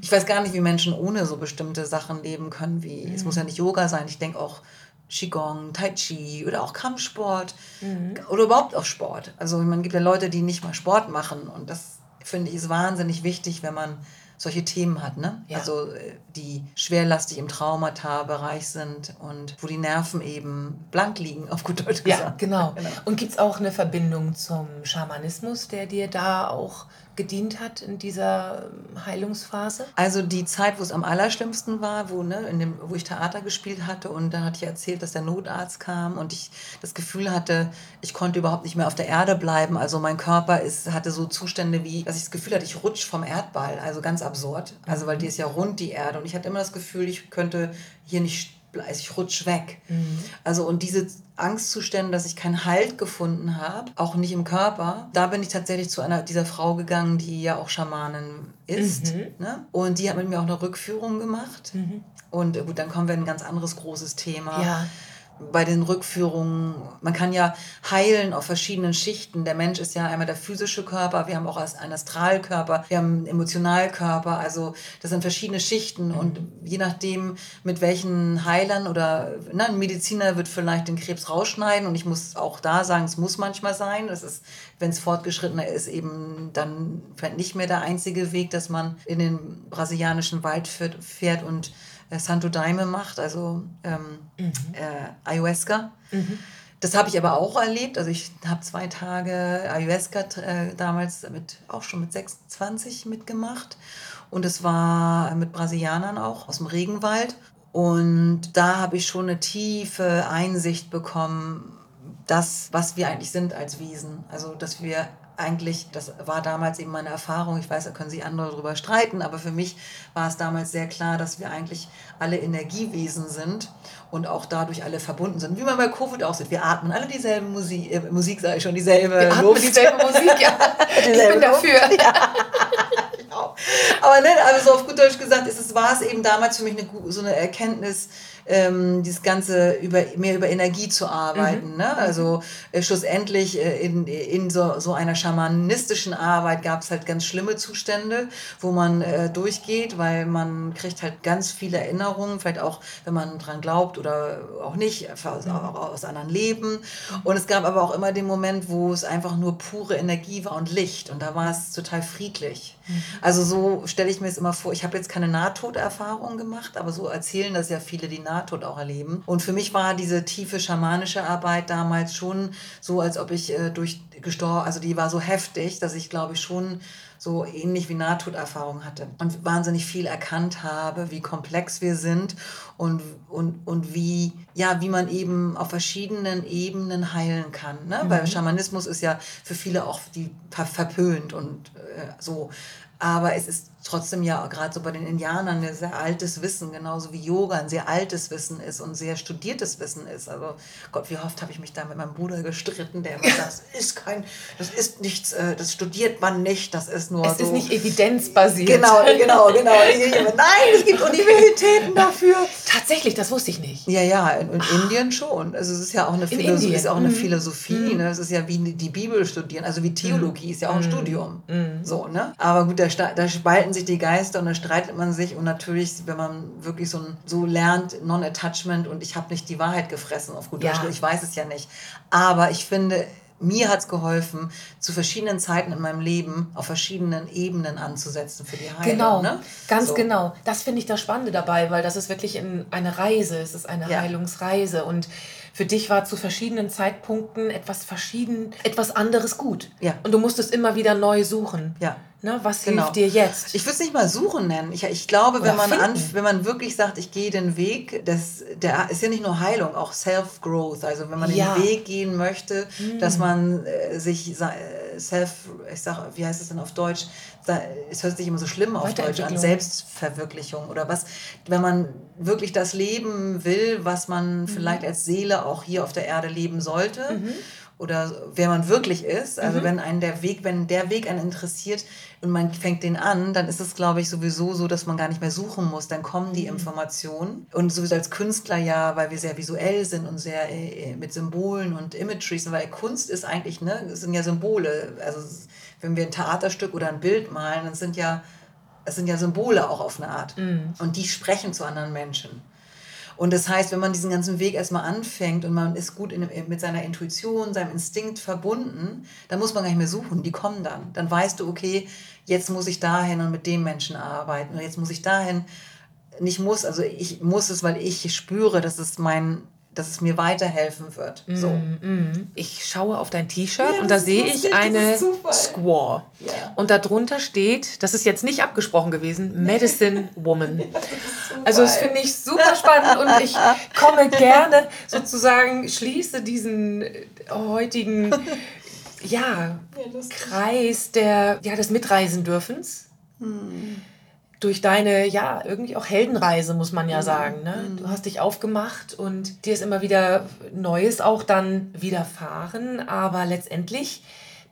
Ich weiß gar nicht, wie Menschen ohne so bestimmte Sachen leben können, wie es muss ja nicht Yoga sein. Ich denke auch Qigong, Tai Chi oder auch Kampfsport mhm. oder überhaupt auch Sport. Also man gibt ja Leute, die nicht mal Sport machen und das finde ich ist wahnsinnig wichtig, wenn man solche Themen hat, ne? Ja. Also äh, die schwerlastig im Traumata-Bereich sind und wo die Nerven eben blank liegen, auf gut Deutsch gesagt. Ja, genau. *laughs* genau. Und gibt es auch eine Verbindung zum Schamanismus, der dir da auch gedient hat in dieser ähm, Heilungsphase? Also die Zeit, wo es am allerschlimmsten war, wo, ne, in dem, wo ich Theater gespielt hatte und da hatte ich erzählt, dass der Notarzt kam und ich das Gefühl hatte, ich konnte überhaupt nicht mehr auf der Erde bleiben. Also mein Körper ist, hatte so Zustände wie, dass ich das Gefühl hatte, ich rutsche vom Erdball. Also ganz absurd. Also weil die ist ja rund, die Erde. Und ich hatte immer das Gefühl, ich könnte hier nicht also ich rutsch weg. Mhm. Also und diese Angstzustände, dass ich keinen Halt gefunden habe, auch nicht im Körper, da bin ich tatsächlich zu einer dieser Frau gegangen, die ja auch Schamanin ist. Mhm. Ne? Und die hat mit mir auch eine Rückführung gemacht. Mhm. Und gut, dann kommen wir in ein ganz anderes großes Thema. Ja bei den Rückführungen, man kann ja heilen auf verschiedenen Schichten. Der Mensch ist ja einmal der physische Körper, wir haben auch einen Astralkörper, wir haben einen Emotionalkörper, also das sind verschiedene Schichten mhm. und je nachdem, mit welchen Heilern oder na, ein Mediziner wird vielleicht den Krebs rausschneiden und ich muss auch da sagen, es muss manchmal sein, es ist, wenn es fortgeschrittener ist, eben dann nicht mehr der einzige Weg, dass man in den brasilianischen Wald fährt, fährt und äh, Santo Daime macht, also ähm, mhm. äh, Ayahuasca. Mhm. Das habe ich aber auch erlebt. Also ich habe zwei Tage Ayahuasca äh, damals mit, auch schon mit 26 mitgemacht. Und es war mit Brasilianern auch aus dem Regenwald. Und da habe ich schon eine tiefe Einsicht bekommen, das, was wir eigentlich sind als Wesen. Also, dass wir eigentlich, das war damals eben meine Erfahrung, ich weiß, da können sich andere darüber streiten, aber für mich war es damals sehr klar, dass wir eigentlich alle Energiewesen sind und auch dadurch alle verbunden sind. Wie man bei Covid auch sieht, wir atmen alle dieselbe Musik, äh, Musik sage ich schon, dieselbe wir Luft. dieselbe Musik, ja. dieselbe *laughs* ich bin dafür. Ja. *laughs* Aber ne, also so auf gut Deutsch gesagt, ist es, war es eben damals für mich eine, so eine Erkenntnis, ähm, dieses Ganze über, mehr über Energie zu arbeiten. Mhm. Ne? Also äh, schlussendlich äh, in, in so, so einer schamanistischen Arbeit gab es halt ganz schlimme Zustände, wo man äh, durchgeht, weil man kriegt halt ganz viele Erinnerungen, vielleicht auch, wenn man dran glaubt oder auch nicht, aus, mhm. aus anderen Leben. Und es gab aber auch immer den Moment, wo es einfach nur pure Energie war und Licht. Und da war es total friedlich. Also so stelle ich mir es immer vor. Ich habe jetzt keine Nahtoderfahrung gemacht, aber so erzählen das ja viele, die Nahtod auch erleben. Und für mich war diese tiefe schamanische Arbeit damals schon so, als ob ich äh, durch gestorben, also die war so heftig, dass ich glaube ich schon so ähnlich wie Nahtoderfahrung hatte und wahnsinnig viel erkannt habe, wie komplex wir sind und, und, und wie, ja, wie man eben auf verschiedenen Ebenen heilen kann. Ne? Mhm. Weil Schamanismus ist ja für viele auch die verpönt und äh, so. Aber es ist trotzdem ja gerade so bei den Indianern ein sehr altes Wissen, genauso wie Yoga ein sehr altes Wissen ist und sehr studiertes Wissen ist. Also Gott, wie oft habe ich mich da mit meinem Bruder gestritten, der immer sagt, das ist kein, das ist nichts, äh, das studiert man nicht, das ist nur Es so. ist nicht evidenzbasiert. Genau, genau, genau. Nein, es gibt Universitäten *laughs* dafür. Tatsächlich, das wusste ich nicht. Ja, ja, in, in Indien schon. Also es ist ja auch eine, Philosophie, ist auch eine mhm. Philosophie, mhm. ne? Es ist ja wie die Bibel studieren, also wie Theologie mhm. ist ja auch ein mhm. Studium. Mhm. So, ne? Aber gut, da, da spalten sich die Geister und dann streitet man sich und natürlich, wenn man wirklich so, so lernt, Non-Attachment und ich habe nicht die Wahrheit gefressen auf gut Deutsch, ich weiß es ja nicht. Aber ich finde, mir hat es geholfen, zu verschiedenen Zeiten in meinem Leben auf verschiedenen Ebenen anzusetzen für die Heilung. Genau, ne? ganz so. genau. Das finde ich das Spannende dabei, weil das ist wirklich eine Reise, es ist eine ja. Heilungsreise und für dich war zu verschiedenen Zeitpunkten etwas verschieden, etwas anderes gut. Ja. Und du musstest immer wieder neu suchen. Ja. Ne, was genau. hilft dir jetzt? Ich würde es nicht mal suchen nennen. Ich, ich glaube, wenn man, an, wenn man wirklich sagt, ich gehe den Weg, das der ist ja nicht nur Heilung, auch Self-Growth. Also wenn man ja. den Weg gehen möchte, mhm. dass man äh, sich äh, Self, ich sag, wie heißt es denn auf Deutsch? Es hört sich immer so schlimm auf Deutsch an, Selbstverwirklichung oder was, wenn man wirklich das leben will, was man mhm. vielleicht als Seele auch hier auf der Erde leben sollte. Mhm oder wer man wirklich ist. Also mhm. wenn einen der Weg, wenn der Weg einen interessiert und man fängt den an, dann ist es, glaube ich, sowieso so, dass man gar nicht mehr suchen muss. Dann kommen die mhm. Informationen. Und sowieso als Künstler ja, weil wir sehr visuell sind und sehr äh, mit Symbolen und Imageries, weil Kunst ist eigentlich, ne, es sind ja Symbole. Also wenn wir ein Theaterstück oder ein Bild malen, dann sind ja, es sind ja Symbole auch auf eine Art. Mhm. Und die sprechen zu anderen Menschen. Und das heißt, wenn man diesen ganzen Weg erstmal anfängt und man ist gut in, mit seiner Intuition, seinem Instinkt verbunden, dann muss man gar nicht mehr suchen, die kommen dann. Dann weißt du, okay, jetzt muss ich dahin und mit dem Menschen arbeiten und jetzt muss ich dahin. Nicht muss, also ich muss es, weil ich spüre, dass es mein dass es mir weiterhelfen wird. So. Mm, Ich schaue auf dein T-Shirt ja, und da sehe ich eine Squaw. Ja. Und darunter steht, das ist jetzt nicht abgesprochen gewesen, Medicine *laughs* Woman. Ja, das also das finde ich super spannend und ich komme *laughs* gerne sozusagen, schließe diesen äh, heutigen *laughs* ja, Kreis der, ja, des Mitreisendürfens. Hm durch deine, ja, irgendwie auch Heldenreise, muss man ja mhm. sagen. Ne? Mhm. Du hast dich aufgemacht und dir ist immer wieder Neues auch dann widerfahren, aber letztendlich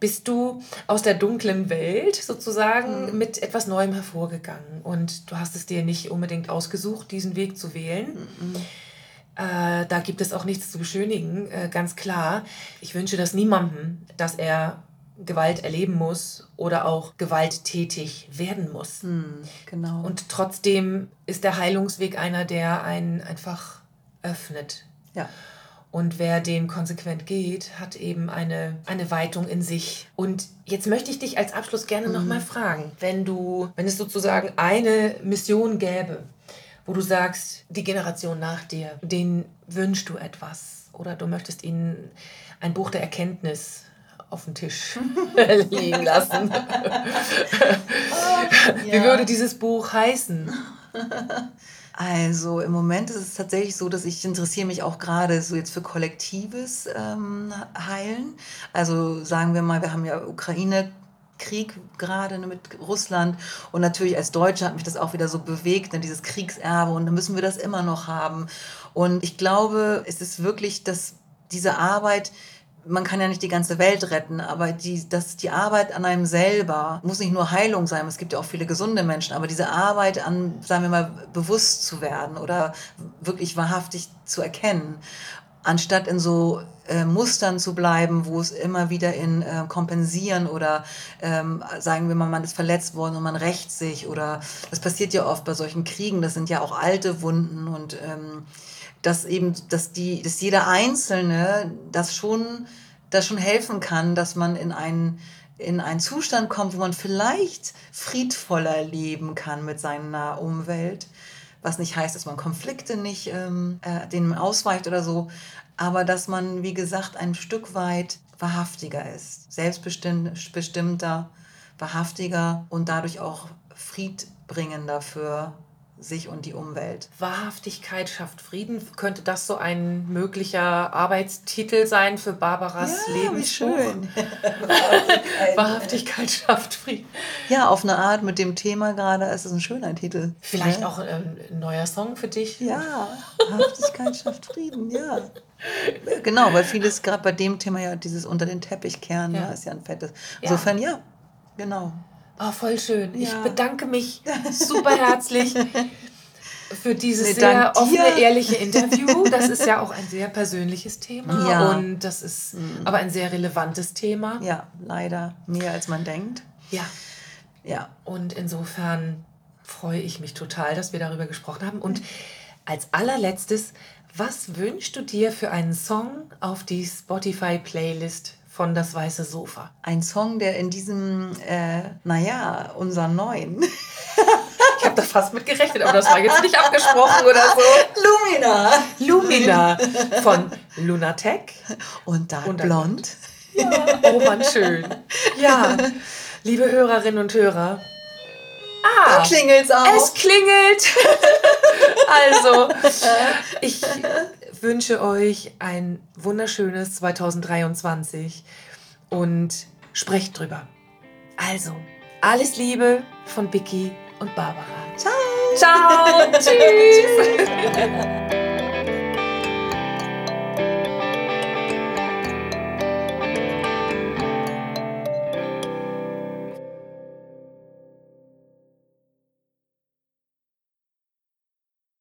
bist du aus der dunklen Welt sozusagen mhm. mit etwas Neuem hervorgegangen und du hast es dir nicht unbedingt ausgesucht, diesen Weg zu wählen. Mhm. Äh, da gibt es auch nichts zu beschönigen, äh, ganz klar. Ich wünsche das niemandem, dass er Gewalt erleben muss oder auch gewalttätig werden muss. Hm, genau. Und trotzdem ist der Heilungsweg einer, der einen einfach öffnet. Ja. Und wer den konsequent geht, hat eben eine, eine Weitung in sich. Und jetzt möchte ich dich als Abschluss gerne mhm. nochmal fragen, wenn du, wenn es sozusagen eine Mission gäbe, wo du sagst, die Generation nach dir, denen wünschst du etwas oder du möchtest ihnen ein Buch der Erkenntnis auf den Tisch *laughs* liegen lassen. *laughs* Wie würde dieses Buch heißen? Also im Moment ist es tatsächlich so, dass ich interessiere mich auch gerade so jetzt für kollektives ähm, Heilen. Also sagen wir mal, wir haben ja Ukraine Krieg gerade mit Russland und natürlich als Deutsche hat mich das auch wieder so bewegt, ne, dieses Kriegserbe und da müssen wir das immer noch haben. Und ich glaube, es ist wirklich, dass diese Arbeit man kann ja nicht die ganze Welt retten, aber die, das, die Arbeit an einem selber muss nicht nur Heilung sein, es gibt ja auch viele gesunde Menschen, aber diese Arbeit an, sagen wir mal, bewusst zu werden oder wirklich wahrhaftig zu erkennen, anstatt in so äh, Mustern zu bleiben, wo es immer wieder in äh, Kompensieren oder ähm, sagen wir mal, man ist verletzt worden und man rächt sich oder das passiert ja oft bei solchen Kriegen, das sind ja auch alte Wunden und ähm, dass eben, dass die, dass jeder Einzelne das schon, das schon helfen kann, dass man in einen, in einen Zustand kommt, wo man vielleicht friedvoller leben kann mit seiner Umwelt. Was nicht heißt, dass man Konflikte nicht ähm, äh, denen ausweicht oder so, aber dass man, wie gesagt, ein Stück weit wahrhaftiger ist, selbstbestimmter, wahrhaftiger und dadurch auch friedbringender für sich und die Umwelt. Wahrhaftigkeit schafft Frieden. Könnte das so ein möglicher Arbeitstitel sein für Barbaras ja, Lebensbuch? Wie schön. *laughs* Wahrhaftigkeit schafft Frieden. Ja, auf eine Art mit dem Thema gerade ist es ein schöner Titel. Vielleicht ja? auch ein neuer Song für dich. Ja, Wahrhaftigkeit schafft Frieden, ja. Genau, weil vieles gerade bei dem Thema ja dieses unter den Teppich kehren, ja. ist ja ein fettes. Insofern ja, genau. Oh, voll schön. Ja. Ich bedanke mich *laughs* super herzlich für dieses nee, sehr offene, ehrliche Interview. Das ist ja auch ein sehr persönliches Thema ja. und das ist mhm. aber ein sehr relevantes Thema. Ja, leider mehr als man denkt. Ja. Ja. Und insofern freue ich mich total, dass wir darüber gesprochen haben. Und als allerletztes, was wünschst du dir für einen Song auf die Spotify-Playlist von Das Weiße Sofa. Ein Song, der in diesem, äh, naja, unser neuen. *laughs* ich habe da fast mit gerechnet, aber das war jetzt nicht abgesprochen oder so. Lumina. Lumina von Lunatech. Und und Blond. Ja. Oh Mann, schön. Ja, liebe Hörerinnen und Hörer. Ah, da klingelt's auch. Es klingelt. also, ich wünsche euch ein wunderschönes 2023 und sprecht drüber. Also, alles Liebe von Vicky und Barbara. Ciao. Ciao. *laughs* Tschüss. *laughs*